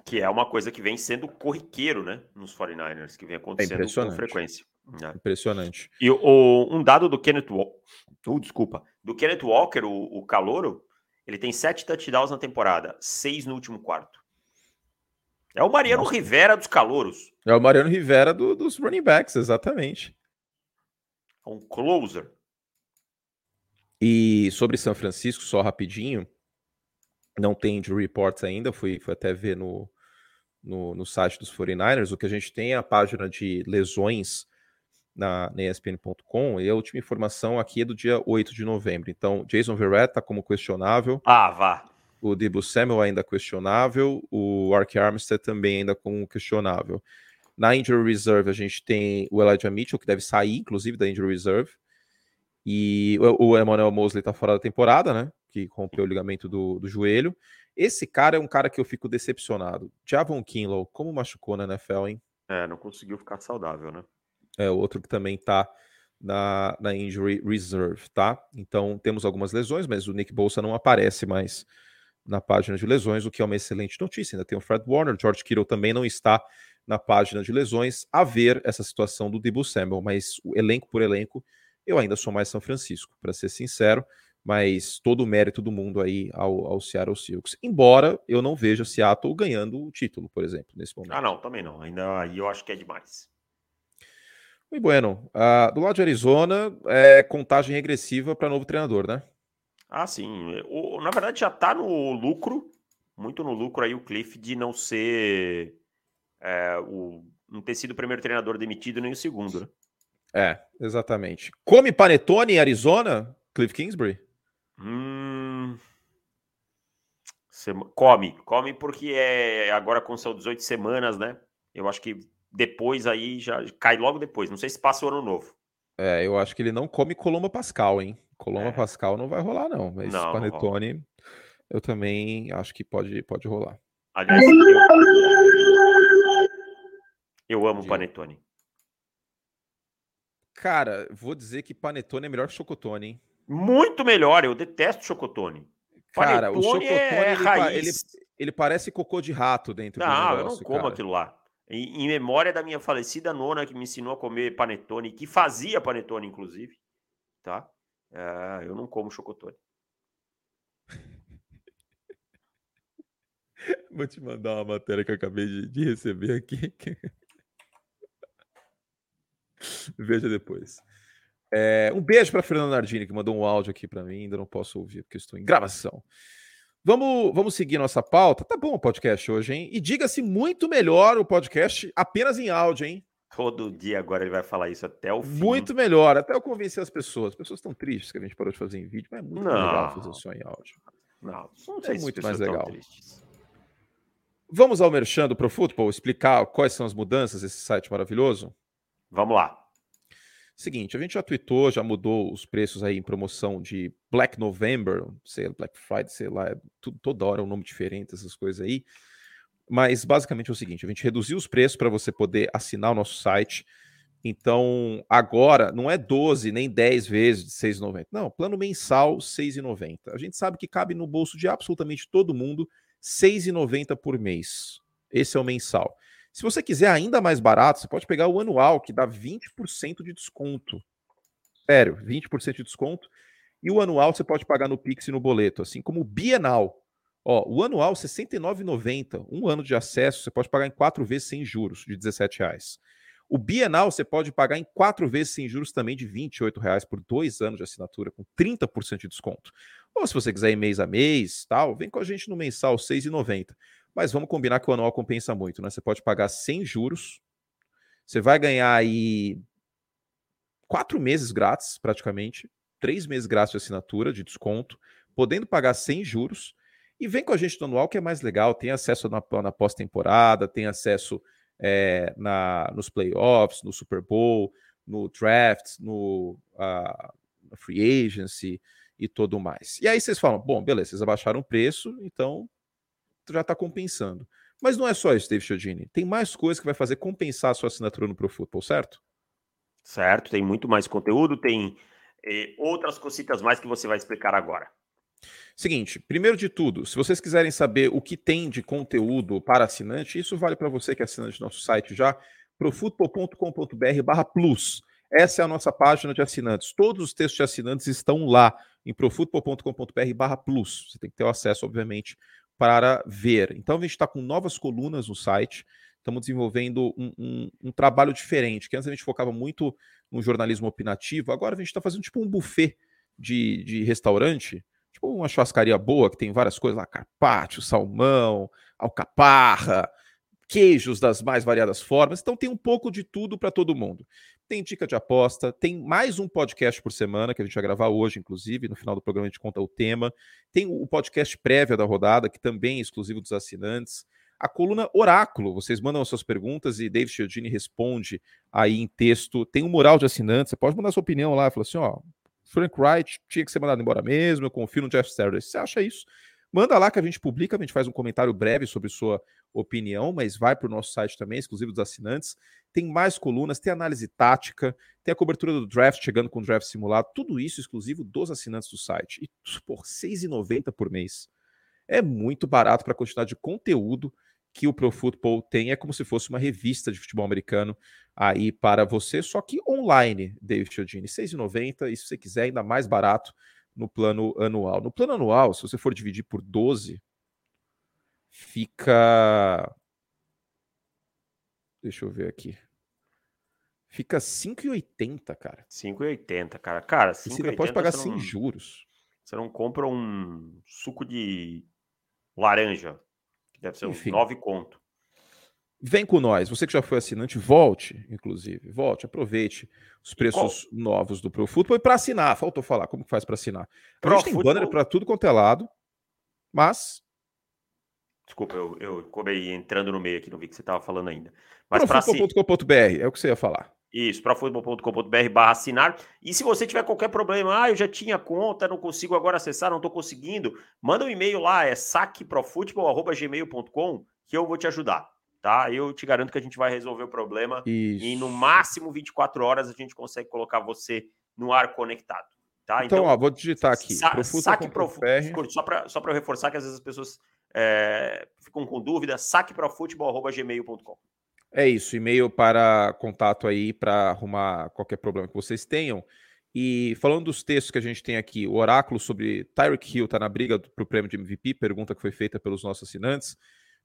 Que é uma coisa que vem sendo corriqueiro, né? Nos 49ers, que vem é acontecendo é com frequência. Né? Impressionante. E o, um dado do Kenneth Walker, uh, desculpa, do Kenneth Walker, o, o Calouro, ele tem sete touchdowns na temporada, seis no último quarto. É o Mariano Nossa. Rivera dos calouros. É o Mariano Rivera do, dos running backs, exatamente. É um closer. E sobre São Francisco, só rapidinho, não tem injury reports ainda, fui, fui até ver no, no, no, site dos 49ers, o que a gente tem é a página de lesões na, na ESPN.com, e a última informação aqui é do dia 8 de novembro. Então, Jason Verrett está como questionável. Ah, vá. O Debo Samuel ainda questionável, o Ark Armstead também ainda como questionável. Na Injury Reserve, a gente tem o Elijah Mitchell, que deve sair, inclusive, da Injury Reserve. E o Emmanuel Mosley tá fora da temporada, né? Que rompeu o ligamento do, do joelho. Esse cara é um cara que eu fico decepcionado. Javon Kinlow, como machucou na NFL, hein? É, não conseguiu ficar saudável, né? É, outro que também tá na, na Injury Reserve, tá? Então, temos algumas lesões, mas o Nick Bolsa não aparece mais na página de lesões, o que é uma excelente notícia. Ainda tem o Fred Warner, George Kittle também não está na página de lesões, a ver essa situação do Debo Samuel, mas o elenco por elenco, eu ainda sou mais São Francisco, para ser sincero, mas todo o mérito do mundo aí ao, ao Seattle Seahawks. Embora eu não veja Seattle ganhando o título, por exemplo, nesse momento. Ah, não, também não. Ainda aí eu acho que é demais. Muito bueno. Uh, do lado de Arizona, é contagem regressiva para novo treinador, né? Ah, sim. O, na verdade, já está no lucro, muito no lucro aí o Cliff de não ser é, o, não ter sido o primeiro treinador demitido nem o segundo, né? É, exatamente. Come panetone em Arizona, Cliff Kingsbury? Hum, come, come porque é agora com são 18 semanas, né? Eu acho que depois aí já cai logo depois. Não sei se passa o ano novo. É, eu acho que ele não come Colomba Pascal, hein? Colomba é. Pascal não vai rolar, não. Mas não, Panetone, não eu também acho que pode, pode rolar. Aliás, eu amo panetone. Cara, vou dizer que panetone é melhor que chocotone, hein? Muito melhor, eu detesto chocotone. Cara, panetone o chocotone é ele, raiz. Ele, ele, parece cocô de rato dentro não, do negócio. Não, eu não como cara. aquilo lá. Em, em, memória da minha falecida nona que me ensinou a comer panetone, que fazia panetone, inclusive, tá? É, eu não como chocotone. Vou te mandar uma matéria que eu acabei de, de receber aqui. Veja depois. É, um beijo para Fernando Nardini, que mandou um áudio aqui para mim. Ainda não posso ouvir, porque estou em gravação. Vamos, vamos seguir nossa pauta. Tá bom o podcast hoje, hein? E diga-se muito melhor o podcast apenas em áudio, hein? Todo dia agora ele vai falar isso até o fim. Muito melhor, até eu convencer as pessoas. As pessoas estão tristes que a gente parou de fazer em vídeo, mas é muito não. legal fazer só em áudio. Não, não sei é muito mais legal. Tristes. Vamos ao merchan do Pro Football, explicar quais são as mudanças desse site maravilhoso? Vamos lá. Seguinte, a gente já tweetou, já mudou os preços aí em promoção de Black November, sei Black Friday, sei lá, é tudo, toda hora é um nome diferente, essas coisas aí. Mas basicamente é o seguinte: a gente reduziu os preços para você poder assinar o nosso site. Então, agora não é 12 nem 10 vezes de 6,90. Não, plano mensal 6,90. A gente sabe que cabe no bolso de absolutamente todo mundo 6,90 por mês. Esse é o mensal. Se você quiser ainda mais barato, você pode pegar o anual, que dá 20% de desconto. Sério, 20% de desconto. E o anual você pode pagar no Pix e no boleto, assim como o bienal. Ó, o anual, R$ 69,90. Um ano de acesso, você pode pagar em quatro vezes sem juros, de R$ reais. O bienal, você pode pagar em quatro vezes sem juros também de R$ reais por dois anos de assinatura, com 30% de desconto. Ou se você quiser ir mês a mês, tal, vem com a gente no mensal, R$ 6,90. Mas vamos combinar que o anual compensa muito, né? Você pode pagar sem juros, você vai ganhar aí quatro meses grátis, praticamente, três meses grátis de assinatura, de desconto, podendo pagar sem juros e vem com a gente no anual, que é mais legal. Tem acesso na, na pós-temporada, tem acesso é, na, nos playoffs, no Super Bowl, no draft, no uh, free agency e tudo mais. E aí vocês falam: bom, beleza, vocês abaixaram o preço, então já está compensando. Mas não é só isso, David Chiodini. Tem mais coisas que vai fazer compensar a sua assinatura no Pro Football, certo? Certo, tem muito mais conteúdo, tem eh, outras cositas mais que você vai explicar agora. Seguinte, primeiro de tudo, se vocês quiserem saber o que tem de conteúdo para assinante, isso vale para você que é assinante do nosso site já, profutbol.com.br barra plus. Essa é a nossa página de assinantes. Todos os textos de assinantes estão lá em profutbol.com.br barra plus. Você tem que ter o acesso, obviamente, para ver. Então a gente está com novas colunas no site. Estamos desenvolvendo um, um, um, trabalho diferente, que antes a gente focava muito no jornalismo opinativo, agora a gente está fazendo tipo um buffet de, de restaurante, Tipo uma churrascaria boa que tem várias coisas lá, carpaccio, salmão, alcaparra, queijos das mais variadas formas. Então tem um pouco de tudo para todo mundo. Tem dica de aposta, tem mais um podcast por semana que a gente vai gravar hoje, inclusive. No final do programa a gente conta o tema. Tem o podcast prévia da rodada, que também é exclusivo dos assinantes. A coluna Oráculo, vocês mandam as suas perguntas e David Chiodini responde aí em texto. Tem um mural de assinantes, você pode mandar sua opinião lá, fala assim, ó, Frank Wright tinha que ser mandado embora mesmo, eu confio no Jeff Saturday. Você acha isso? Manda lá que a gente publica, a gente faz um comentário breve sobre sua opinião, mas vai para o nosso site também, exclusivo dos assinantes. Tem mais colunas, tem análise tática, tem a cobertura do draft chegando com o draft simulado, tudo isso exclusivo dos assinantes do site. E por R$ 6,90 por mês. É muito barato para a quantidade de conteúdo que o Pro Football tem. É como se fosse uma revista de futebol americano aí para você, só que online, David Chiodini, R$ 6,90 e se você quiser ainda mais barato no plano anual. No plano anual, se você for dividir por 12, fica Deixa eu ver aqui. Fica 5,80, cara. 5,80, cara. Cara, 5,80 você pode pagar sem não... juros. Você não compra um suco de laranja, que deve ser Enfim. uns 9 conto. Vem com nós. Você que já foi assinante, volte, inclusive. Volte, aproveite os preços novos do Pro Football. E para assinar, faltou falar, como que faz para assinar? Pro a gente tem Football... banner para tudo quanto é lado, mas... Desculpa, eu, eu acabei entrando no meio aqui, não vi que você estava falando ainda. Mas Profutbol.com.br, é o que você ia falar. Isso, profutbol.com.br barra assinar. E se você tiver qualquer problema, ah, eu já tinha conta, não consigo agora acessar, não estou conseguindo, manda um e-mail lá, é saqueprofutbol.gmail.com, que eu vou te ajudar tá? Eu te garanto que a gente vai resolver o problema Isso. e no máximo 24 horas a gente consegue colocar você no ar conectado, tá? Então, então ó, vou digitar aqui. Sa saque profundo, para só para reforçar que às vezes as pessoas é, ficam com dúvida, saqueprofutebol@gmail.com. É isso, e-mail para contato aí para arrumar qualquer problema que vocês tenham. E falando dos textos que a gente tem aqui, o oráculo sobre Tyreek Hill está na briga para o prêmio de MVP, pergunta que foi feita pelos nossos assinantes.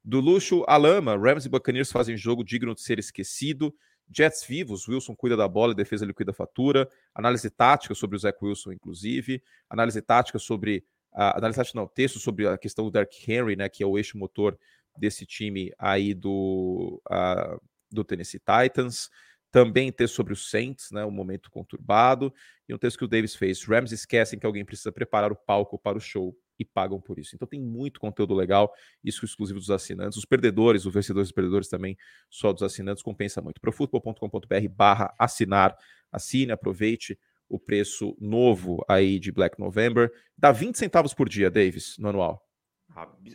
Do luxo à lama, Rams e Buccaneers fazem jogo digno de ser esquecido. Jets vivos, Wilson cuida da bola e defesa liquida a fatura. Análise tática sobre o Zach Wilson, inclusive. Análise tática sobre. Análise tática não, texto sobre a questão do Dark Henry, né, que é o eixo motor desse time aí do, uh, do Tennessee Titans. Também texto sobre os Saints, né, um momento conturbado. E um texto que o Davis fez. Rams esquecem que alguém precisa preparar o palco para o show e pagam por isso. Então tem muito conteúdo legal, isso exclusivo dos assinantes. Os perdedores, os vencedores e perdedores também, só dos assinantes, compensa muito. Profutbol.com.br barra assinar, assine, aproveite o preço novo aí de Black November. Dá 20 centavos por dia, Davis, no anual.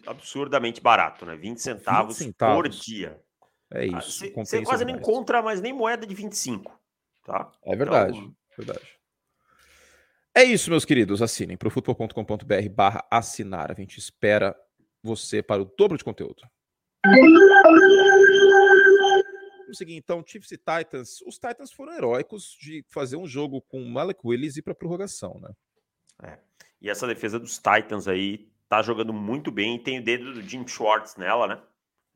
Absurdamente barato, né? 20 centavos, 20 centavos. por dia. É ah, isso. Você quase não encontra mais nem moeda de 25. Tá? É verdade, então, verdade. É isso, meus queridos. Assinem profutbol.com.br barra assinar. A gente espera você para o dobro de conteúdo. Vamos seguir então, Chiefs e Titans. Os Titans foram heróicos de fazer um jogo com Malek Willis e para prorrogação, né? É. E essa defesa dos Titans aí tá jogando muito bem. Tem o dedo do Jim Schwartz nela, né?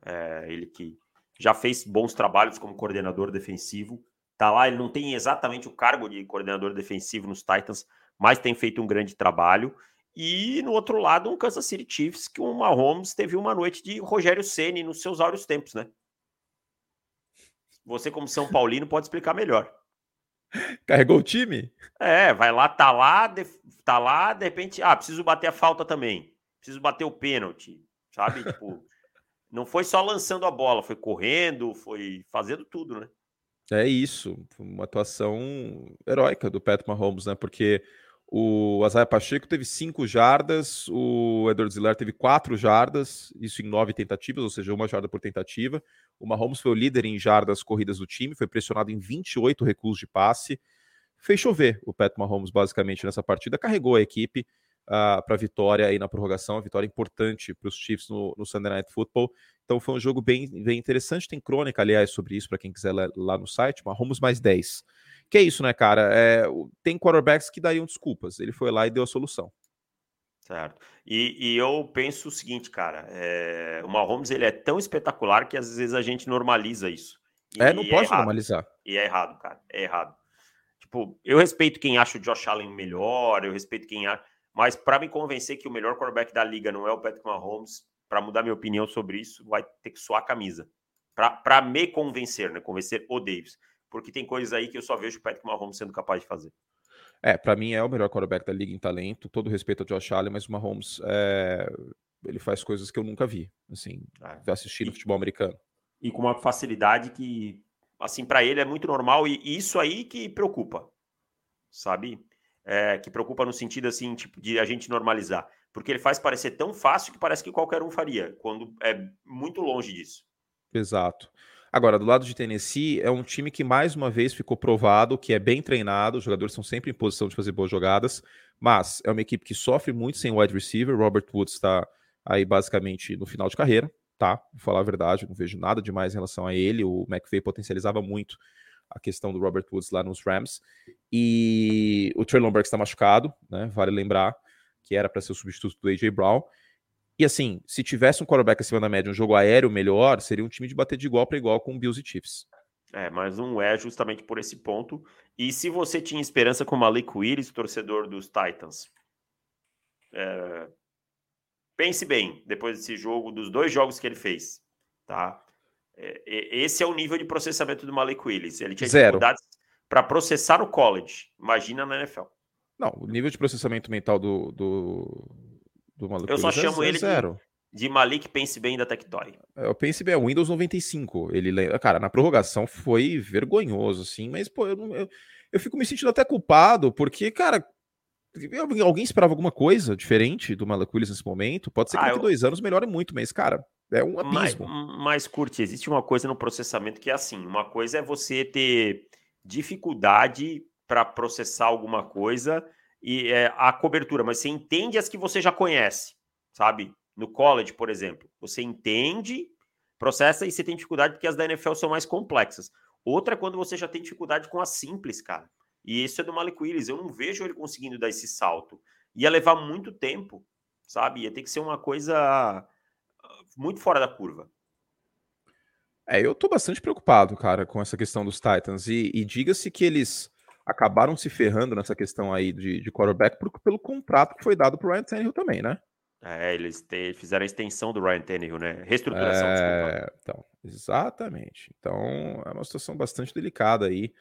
É, ele que já fez bons trabalhos como coordenador defensivo. Tá lá, ele não tem exatamente o cargo de coordenador defensivo nos Titans, mas tem feito um grande trabalho. E no outro lado, um Kansas City Chiefs, que o Mahomes teve uma noite de Rogério Ceni nos seus áureos tempos, né? Você, como São Paulino, pode explicar melhor. Carregou o time? É, vai lá, tá lá, de, tá lá, de repente, ah, preciso bater a falta também. Preciso bater o pênalti, sabe? tipo, não foi só lançando a bola, foi correndo, foi fazendo tudo, né? É isso, uma atuação heróica do Pat Mahomes, né? Porque o Azaia Pacheco teve cinco jardas, o Edward Ziller teve quatro jardas, isso em nove tentativas, ou seja, uma jarda por tentativa. O Mahomes foi o líder em jardas corridas do time, foi pressionado em 28 recuos de passe. Fez chover o Pat Mahomes, basicamente, nessa partida, carregou a equipe uh, ah, para a vitória aí na prorrogação, a vitória importante para os Chiefs no, no, Sunday Night Football. Então foi um jogo bem, bem interessante. Tem crônica, aliás, sobre isso para quem quiser ler lá no site, Mahomes mais 10. É isso, né, cara? É, tem quarterbacks que dariam desculpas. Ele foi lá e deu a solução. Certo. E, e eu penso o seguinte, cara, é, o Mahomes ele é tão espetacular que às vezes a gente normaliza isso. E, é, não pode é normalizar. E é errado, cara. É errado. Tipo, eu respeito quem acha o Josh Allen melhor, eu respeito quem acha. Mas para me convencer que o melhor quarterback da liga não é o Patrick Mahomes, para mudar minha opinião sobre isso, vai ter que suar a camisa. Para me convencer, né? Convencer o Davis. Porque tem coisas aí que eu só vejo o Patrick Mahomes sendo capaz de fazer. É, para mim é o melhor quarterback da liga em talento. Todo respeito ao Josh Allen, mas o Mahomes é... ele faz coisas que eu nunca vi, assim, é. assistir no futebol americano. E com uma facilidade que, assim, para ele é muito normal e isso aí que preocupa, sabe? é, que preocupa no sentido assim, tipo, de a gente normalizar. Porque ele faz parecer tão fácil que parece que qualquer um faria, quando é muito longe disso. Exato. Agora, do lado de Tennessee, é um time que mais uma vez ficou provado que é bem treinado, os jogadores estão sempre em posição de fazer boas jogadas, mas é uma equipe que sofre muito sem wide receiver. Robert Woods está aí basicamente no final de carreira, tá? Vou falar a verdade, não vejo nada demais em relação a ele. O McVay potencializava muito a questão do Robert Woods lá nos Rams. E o Trey Lomberg está machucado, né? Vale lembrar que era para ser o substituto do AJ Brown. E assim, se tivesse um quarterback acima da média, um jogo aéreo melhor, seria um time de bater de igual para igual com Bills e Chiefs. É, mas não é justamente por esse ponto. E se você tinha esperança com o Malik Willis, torcedor dos Titans, é... pense bem, depois desse jogo, dos dois jogos que ele fez, tá? É, esse é o nível de processamento do Malik Willis. Ele tinha Zero. dificuldades para processar o college. Imagina na NFL. Não, o nível de processamento mental do, do, do Malik Eu só chamo é ele zero. De, de Malik Pense Bem da Tectoy. É, o Pense Bem é o Windows 95. Ele, cara, na prorrogação foi vergonhoso, assim, mas, pô, eu, eu, eu fico me sentindo até culpado, porque, cara, Alguém esperava alguma coisa diferente do Malik Willis nesse momento? Pode ser que ah, daqui eu... dois anos melhore muito, mas, cara, é um abismo. Mas, mas, curte, existe uma coisa no processamento que é assim: uma coisa é você ter dificuldade para processar alguma coisa e é, a cobertura, mas você entende as que você já conhece, sabe? No college, por exemplo, você entende, processa e você tem dificuldade porque as da NFL são mais complexas. Outra é quando você já tem dificuldade com as simples, cara. E isso é do Malik Willis. Eu não vejo ele conseguindo dar esse salto. Ia levar muito tempo, sabe? Ia ter que ser uma coisa muito fora da curva. É, eu tô bastante preocupado, cara, com essa questão dos Titans. E, e diga-se que eles acabaram se ferrando nessa questão aí de, de quarterback por, pelo contrato que foi dado pro Ryan Tannehill também, né? É, eles te, fizeram a extensão do Ryan Tannehill, né? Reestruturação, é, Então, exatamente. Então, é uma situação bastante delicada aí.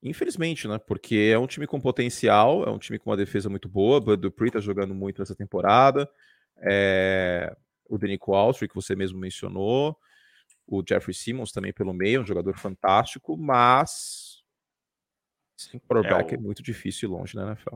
Infelizmente, né? Porque é um time com potencial, é um time com uma defesa muito boa. Bud Dupree tá jogando muito nessa temporada. É... O Denico Austri, que você mesmo mencionou. O Jeffrey Simmons também pelo meio, um jogador fantástico, mas sem quarterback é, o... é muito difícil e longe na NFL.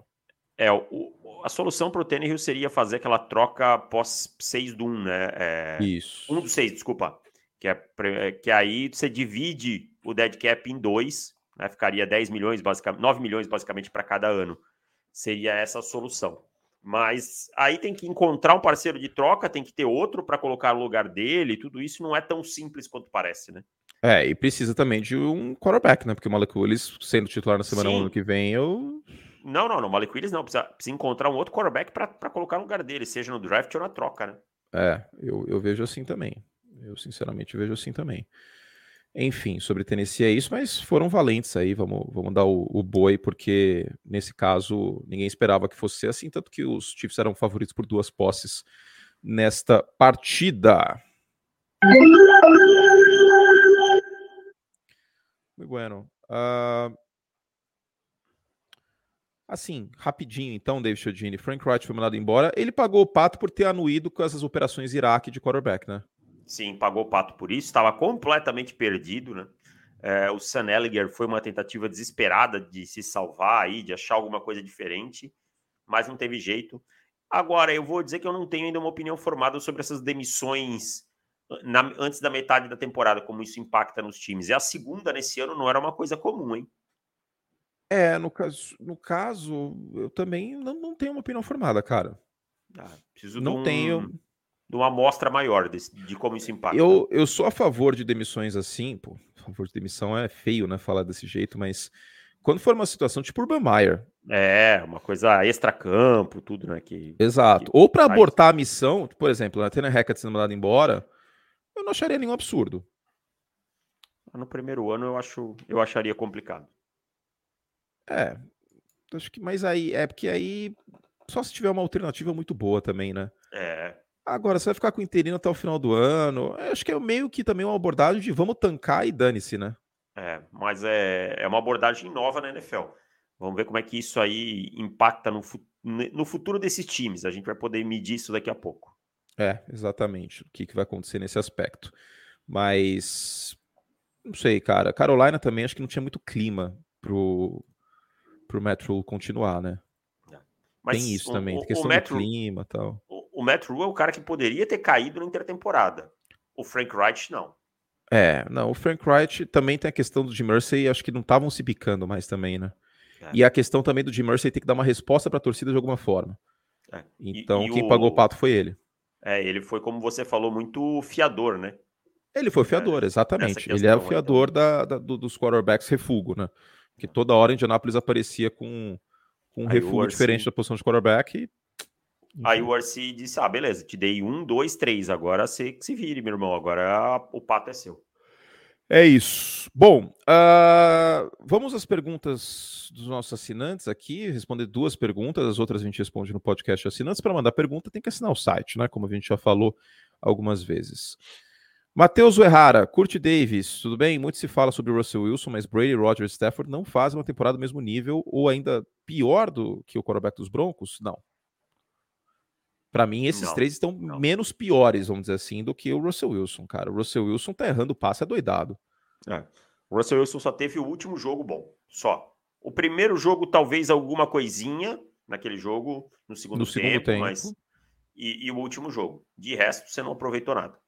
É, o, a solução para o Tannehill seria fazer aquela troca pós 6 do 1, né? É, Isso. 1 do 6, desculpa. Que, é, que aí você divide o dead cap em dois, né? Ficaria 10 milhões, basicamente, 9 milhões basicamente para cada ano. Seria essa a solução. Mas aí tem que encontrar um parceiro de troca, tem que ter outro para colocar no lugar dele, tudo isso não é tão simples quanto parece, né? É, e precisa também de um quarterback, né? Porque o Malik Willis, sendo titular na semana 1 ano que vem, eu. Não, não, não. Malik Willis não. Precisa, precisa encontrar um outro quarterback para colocar no lugar dele, seja no draft ou na troca, né? É, eu, eu vejo assim também. Eu, sinceramente, vejo assim também. Enfim, sobre Tennessee é isso, mas foram valentes aí, vamos, vamos dar o, o, boi, porque nesse caso ninguém esperava que fosse assim, tanto que os Chiefs eram favoritos por duas posses nesta partida. Muito bueno. Uh, assim, rapidinho então, David Chodini, Frank Wright foi mandado embora, ele pagou o pato por ter anuído com essas operações Iraque de quarterback, né? Sim, pagou o pato por isso, estava completamente perdido, né? É, o Sam Elliger foi uma tentativa desesperada de se salvar aí, de achar alguma coisa diferente, mas não teve jeito. Agora, eu vou dizer que eu não tenho ainda uma opinião formada sobre essas demissões na, antes da metade da temporada, como isso impacta nos times. E a segunda nesse ano não era uma coisa comum, hein? É, no caso, no caso eu também não, não tenho uma opinião formada, cara. Ah, preciso não um... tenho de uma amostra maior de, de, como isso impacta. Eu, eu sou a favor de demissões assim, pô, a favor de demissão é feio, né, falar desse jeito, mas quando for uma situação tipo Urban Meyer. É, uma coisa extra-campo, tudo, né, que... Exato. Que Ou para abortar a missão, por exemplo, a Tena Hackett sendo mandada embora, eu não acharia nenhum absurdo. No primeiro ano eu acho, eu acharia complicado. É, acho que, mas aí, é porque aí, só se tiver uma alternativa muito boa também, né? É, Agora, você vai ficar com o interino até o final do ano. Acho que é meio que também uma abordagem de vamos tancar e dane-se, né? É, mas é, é uma abordagem nova na NFL. Vamos ver como é que isso aí impacta no, no futuro desses times. A gente vai poder medir isso daqui a pouco. É, exatamente. O que, que vai acontecer nesse aspecto. Mas. Não sei, cara. Carolina também acho que não tinha muito clima pro, pro Metro continuar, né? É. Mas Tem isso o, também, o, questão o Metro, do clima e tal o Matt Rule é o cara que poderia ter caído na intertemporada. O Frank Wright, não. É, não, o Frank Wright também tem a questão do Jim Mercy, acho que não estavam se picando mais também, né? É. E a questão também do Jim Mercy ter que dar uma resposta para a torcida de alguma forma. É. Então, e, e quem o... pagou o pato foi ele. É, ele foi, como você falou, muito fiador, né? Ele foi fiador, é, exatamente. Ele é o fiador então. da, da, dos quarterbacks refugo, né? Que toda hora em Indianapolis aparecia com, com um refugo diferente da posição de quarterback e Aí o Arce disse: Ah, beleza, te dei um, dois, três. Agora você que se vire, meu irmão. Agora o pato é seu. É isso. Bom, uh, vamos às perguntas dos nossos assinantes aqui. Responder duas perguntas, as outras a gente responde no podcast assinantes. Para mandar pergunta, tem que assinar o site, né? Como a gente já falou algumas vezes. Matheus Uerrara, Kurt Davis, tudo bem? Muito se fala sobre Russell Wilson, mas Brady, Rogers Stafford não fazem uma temporada do mesmo nível ou ainda pior do que o quarterback dos Broncos? Não. Para mim, esses não, três estão não. menos piores, vamos dizer assim, do que o Russell Wilson, cara. O Russell Wilson tá errando o passe, é doidado. É. O Russell Wilson só teve o último jogo bom, só. O primeiro jogo, talvez alguma coisinha naquele jogo, no segundo, no tempo, segundo tempo, mas. E, e, o último jogo. De resto, você não aproveitou nada.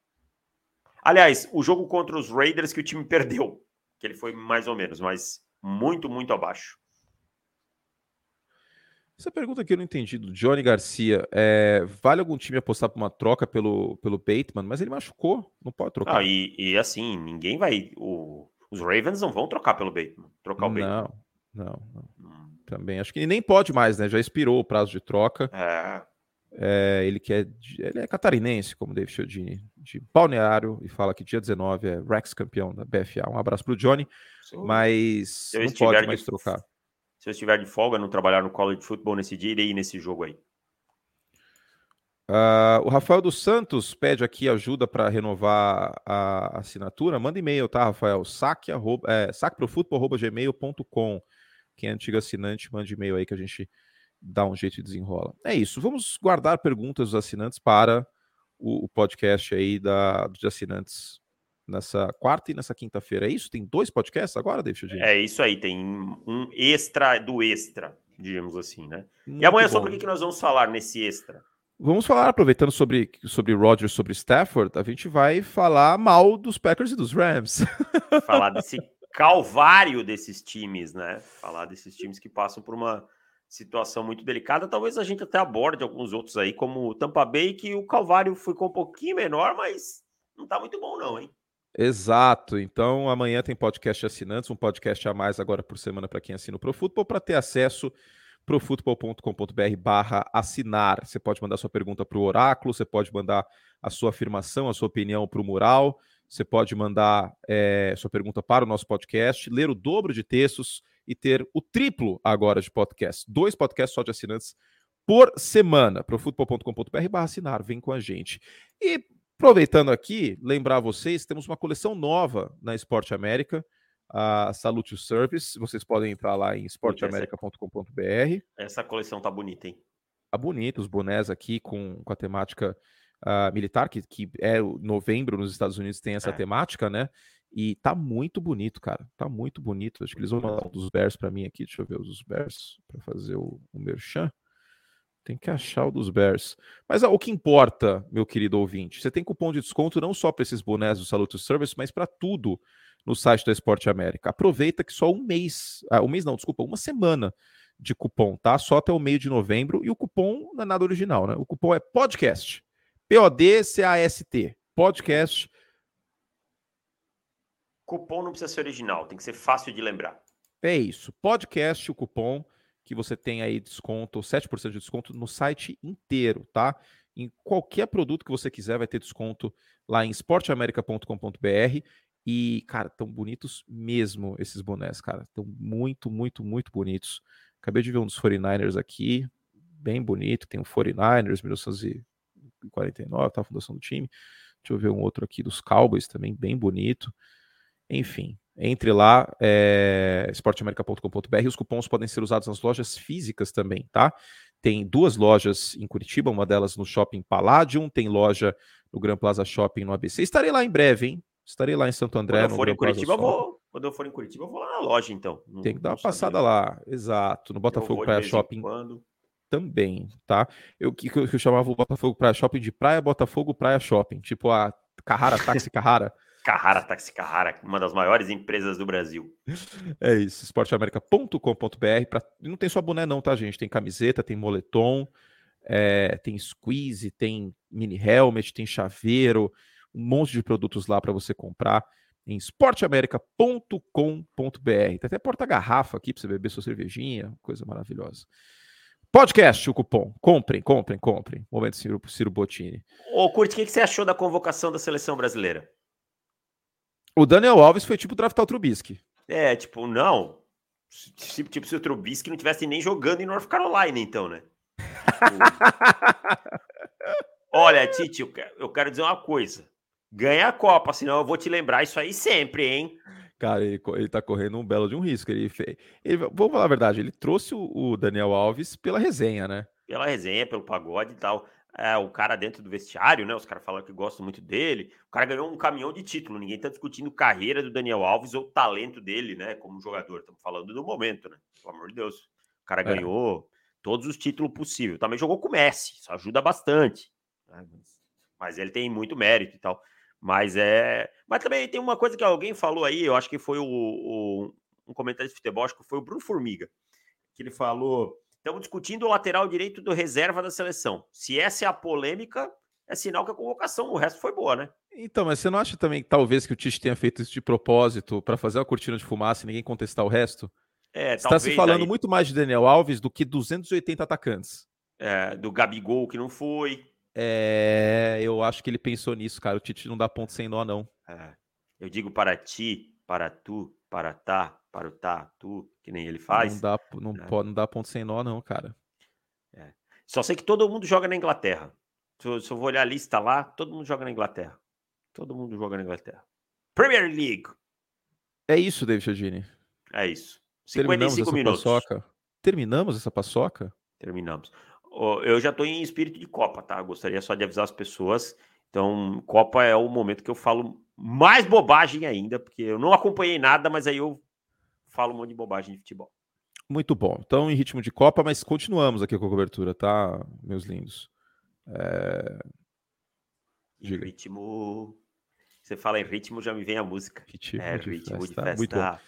Aliás, o jogo contra os Raiders que o time perdeu, que ele foi mais ou menos, mas muito, muito abaixo. Essa pergunta que eu não entendi do Johnny Garcia é: vale algum time apostar por uma troca pelo, pelo Bateman? Mas ele machucou, não pode trocar. Ah, e, e assim, ninguém vai. O, os Ravens não vão trocar pelo Bateman. Trocar o Bateman. Não, não. Hum. Também. Acho que ele nem pode mais, né? Já expirou o prazo de troca. É. é ele, quer, ele é catarinense, como David Chiodini de Balneário e fala que dia 19 é Rex campeão da BFA. Um abraço pro Johnny, Sim. mas não pode mais trocar. Se eu estiver de folga, não trabalhar no college football nesse dia, irei nesse jogo aí. Uh, o Rafael dos Santos pede aqui ajuda para renovar a assinatura. Manda e-mail, tá, Rafael? Saque, arroba, é, saqueprofutbol.gmail.com. Quem é antigo assinante, manda e-mail aí que a gente dá um jeito e desenrola. É isso. Vamos guardar perguntas dos assinantes para o, o podcast aí da, dos assinantes nessa quarta e nessa quinta-feira. É isso? Tem dois podcasts agora, David? É isso aí. Tem um extra do extra, digamos assim, né? Muito e amanhã bom. sobre o que nós vamos falar nesse extra? Vamos falar, aproveitando sobre, sobre Rodgers, sobre Stafford, a gente vai falar mal dos Packers e dos Rams. Falar desse calvário desses times, né? Falar desses times que passam por uma situação muito delicada. Talvez a gente até aborde alguns outros aí, como o Tampa Bay, que o calvário ficou um pouquinho menor, mas não tá muito bom não, hein? Exato. Então amanhã tem podcast assinantes, um podcast a mais agora por semana para quem assina o Pro Football, para ter acesso profutbol.com.br barra assinar. Você pode mandar sua pergunta para o Oráculo, você pode mandar a sua afirmação, a sua opinião para o mural, você pode mandar é, sua pergunta para o nosso podcast, ler o dobro de textos e ter o triplo agora de podcast. Dois podcasts só de assinantes por semana. profutbol.com.br barra assinar, vem com a gente. E aproveitando aqui, lembrar vocês, temos uma coleção nova na Esporte América, a Salute Service. Vocês podem entrar lá em esporteamerica.com.br. Essa coleção tá bonita, hein? Tá bonita, os bonés aqui com, com a temática uh, militar, que, que é novembro nos Estados Unidos tem essa é. temática, né? E tá muito bonito, cara. Tá muito bonito. Acho que eles vão mandar um dos Bears para mim aqui. Deixa eu ver os Bears para fazer o, o merchan. Tem que achar o dos Bears. Mas ah, o que importa, meu querido ouvinte, você tem cupom de desconto não só para esses bonés do Salute Service, mas para tudo no site da Esporte América. Aproveita que só um mês, ah, um mês não, desculpa, uma semana de cupom, tá? Só até o meio de novembro. E o cupom não é nada original, né? O cupom é podcast. P-O-D-C-A-S-T. Podcast. Cupom não precisa ser original, tem que ser fácil de lembrar. É isso. Podcast, o cupom que você tem aí desconto, 7% de desconto no site inteiro, tá? Em qualquer produto que você quiser, vai ter desconto lá em esporteamerica.com.br. E, cara, tão bonitos mesmo esses bonés, cara. Estão muito, muito, muito bonitos. Acabei de ver um dos 49ers aqui, bem bonito. Tem o 49ers, 1949, tá a fundação do time. Deixa eu ver um outro aqui dos Cowboys também, bem bonito. Enfim, entre lá, é, esporteamerica.com.br. Os cupons podem ser usados nas lojas físicas também, tá? Tem duas lojas em Curitiba, uma delas no Shopping Palladium, tem loja no Gran Plaza Shopping no ABC. Estarei lá em breve, hein? Estarei lá em Santo André. Quando eu for em Curitiba, vou. Quando eu for em Curitiba, eu vou lá na loja, então. Não, Tem que dar uma passada lá, exato. No Botafogo Praia Shopping. Também, tá? Eu que, eu, eu chamava o Botafogo Praia Shopping de Praia Botafogo Praia Shopping, tipo a Carrara Táxi Carrara. Carrara Táxi Carrara, uma das maiores empresas do Brasil. É isso, esporteamerica.com.br. Pra... Não tem só boné, não, tá, gente? Tem camiseta, tem moletom, é... tem squeeze, tem mini helmet, tem chaveiro um monte de produtos lá para você comprar em esporteamerica.com.br. Tem até porta-garrafa aqui para você beber sua cervejinha, coisa maravilhosa. Podcast, o cupom. Comprem, comprem, comprem. Momento Ciro, Ciro Bottini. Ô, Curti, o que, que você achou da convocação da seleção brasileira? O Daniel Alves foi tipo draftar o Trubisky. É, tipo, não. Tipo, tipo se o Trubisky não tivesse nem jogando em North Carolina, então, né? Olha, Tite, eu quero dizer uma coisa ganha a Copa, senão eu vou te lembrar isso aí sempre, hein? Cara, ele, ele tá correndo um belo de um risco. Ele, ele Vamos falar a verdade, ele trouxe o, o, Daniel Alves pela resenha, né? Pela resenha, pelo pagode e tal. É, o cara dentro do vestiário, né? Os caras falaram que gostam muito dele. O cara ganhou um caminhão de título. Ninguém tá discutindo carreira do Daniel Alves ou talento dele, né? Como jogador. Estamos falando do momento, né? Pelo amor de Deus. O cara é. ganhou todos os títulos possíveis. Também jogou com o Messi. Isso ajuda bastante. Né? Mas ele tem muito mérito e tal. Mas é. Mas também tem uma coisa que alguém falou aí, eu acho que foi o, o um comentário de futebol, acho que foi o Bruno Formiga, que ele falou: estamos discutindo o lateral direito do reserva da seleção. Se essa é a polêmica, é sinal que a convocação, o resto foi boa, né? Então, mas você não acha também, talvez, que o Tite tenha feito isso de propósito para fazer uma cortina de fumaça e ninguém contestar o resto? É, Está se falando aí... muito mais de Daniel Alves do que 280 atacantes. É, do Gabigol que não foi. É, eu acho que ele pensou nisso, cara. O Tite não dá ponto sem nó, não. É. Eu digo para ti, para tu, para tá, para o tá, tu, que nem ele faz. Não dá, não é. pode, não dá ponto sem nó, não, cara. É. Só sei que todo mundo joga na Inglaterra. Se eu, se eu, vou olhar a lista lá, todo mundo joga na Inglaterra. Todo mundo joga na Inglaterra. Premier League. É isso, David Chodini. É isso. 55 minutos. Paçoca. Terminamos essa paçoca? Terminamos. Eu já estou em espírito de Copa, tá? Gostaria só de avisar as pessoas. Então, Copa é o momento que eu falo mais bobagem ainda, porque eu não acompanhei nada, mas aí eu falo um monte de bobagem de futebol. Muito bom. Então, em ritmo de Copa, mas continuamos aqui com a cobertura, tá, meus lindos? É... Em ritmo. Você fala em ritmo, já me vem a música. Ritmo é, de ritmo festa. de festa. Muito bom.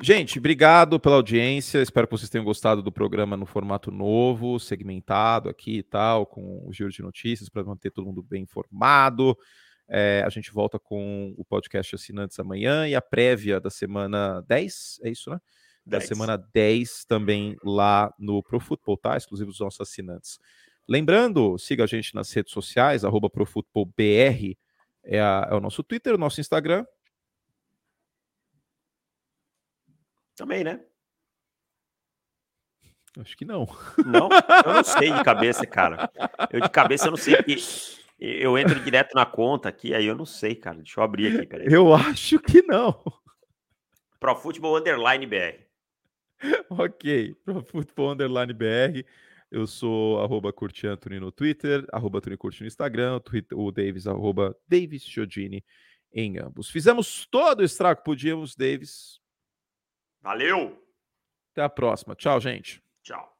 Gente, obrigado pela audiência. Espero que vocês tenham gostado do programa no formato novo, segmentado aqui e tal, com o giro de notícias para manter todo mundo bem informado. É, a gente volta com o podcast Assinantes amanhã e a prévia da semana 10, é isso, né? 10. Da semana 10 também lá no Pro Football, tá? Exclusivo dos nossos assinantes. Lembrando, siga a gente nas redes sociais, arroba ProFootballBR é, a, é o nosso Twitter, o nosso Instagram, Também, né? Acho que não. Não? Eu não sei de cabeça, cara. Eu de cabeça eu não sei que eu entro direto na conta aqui, aí eu não sei, cara. Deixa eu abrir aqui, peraí. Eu acho que não. Pro Futebol Underline BR. ok, Pro Futebol Underline BR. Eu sou arroba Curti Anthony no Twitter, arroba Curti no Instagram, o, Davis, arroba Davis em ambos. Fizemos todo o estrago que podíamos, Davis. Valeu! Até a próxima. Tchau, gente. Tchau.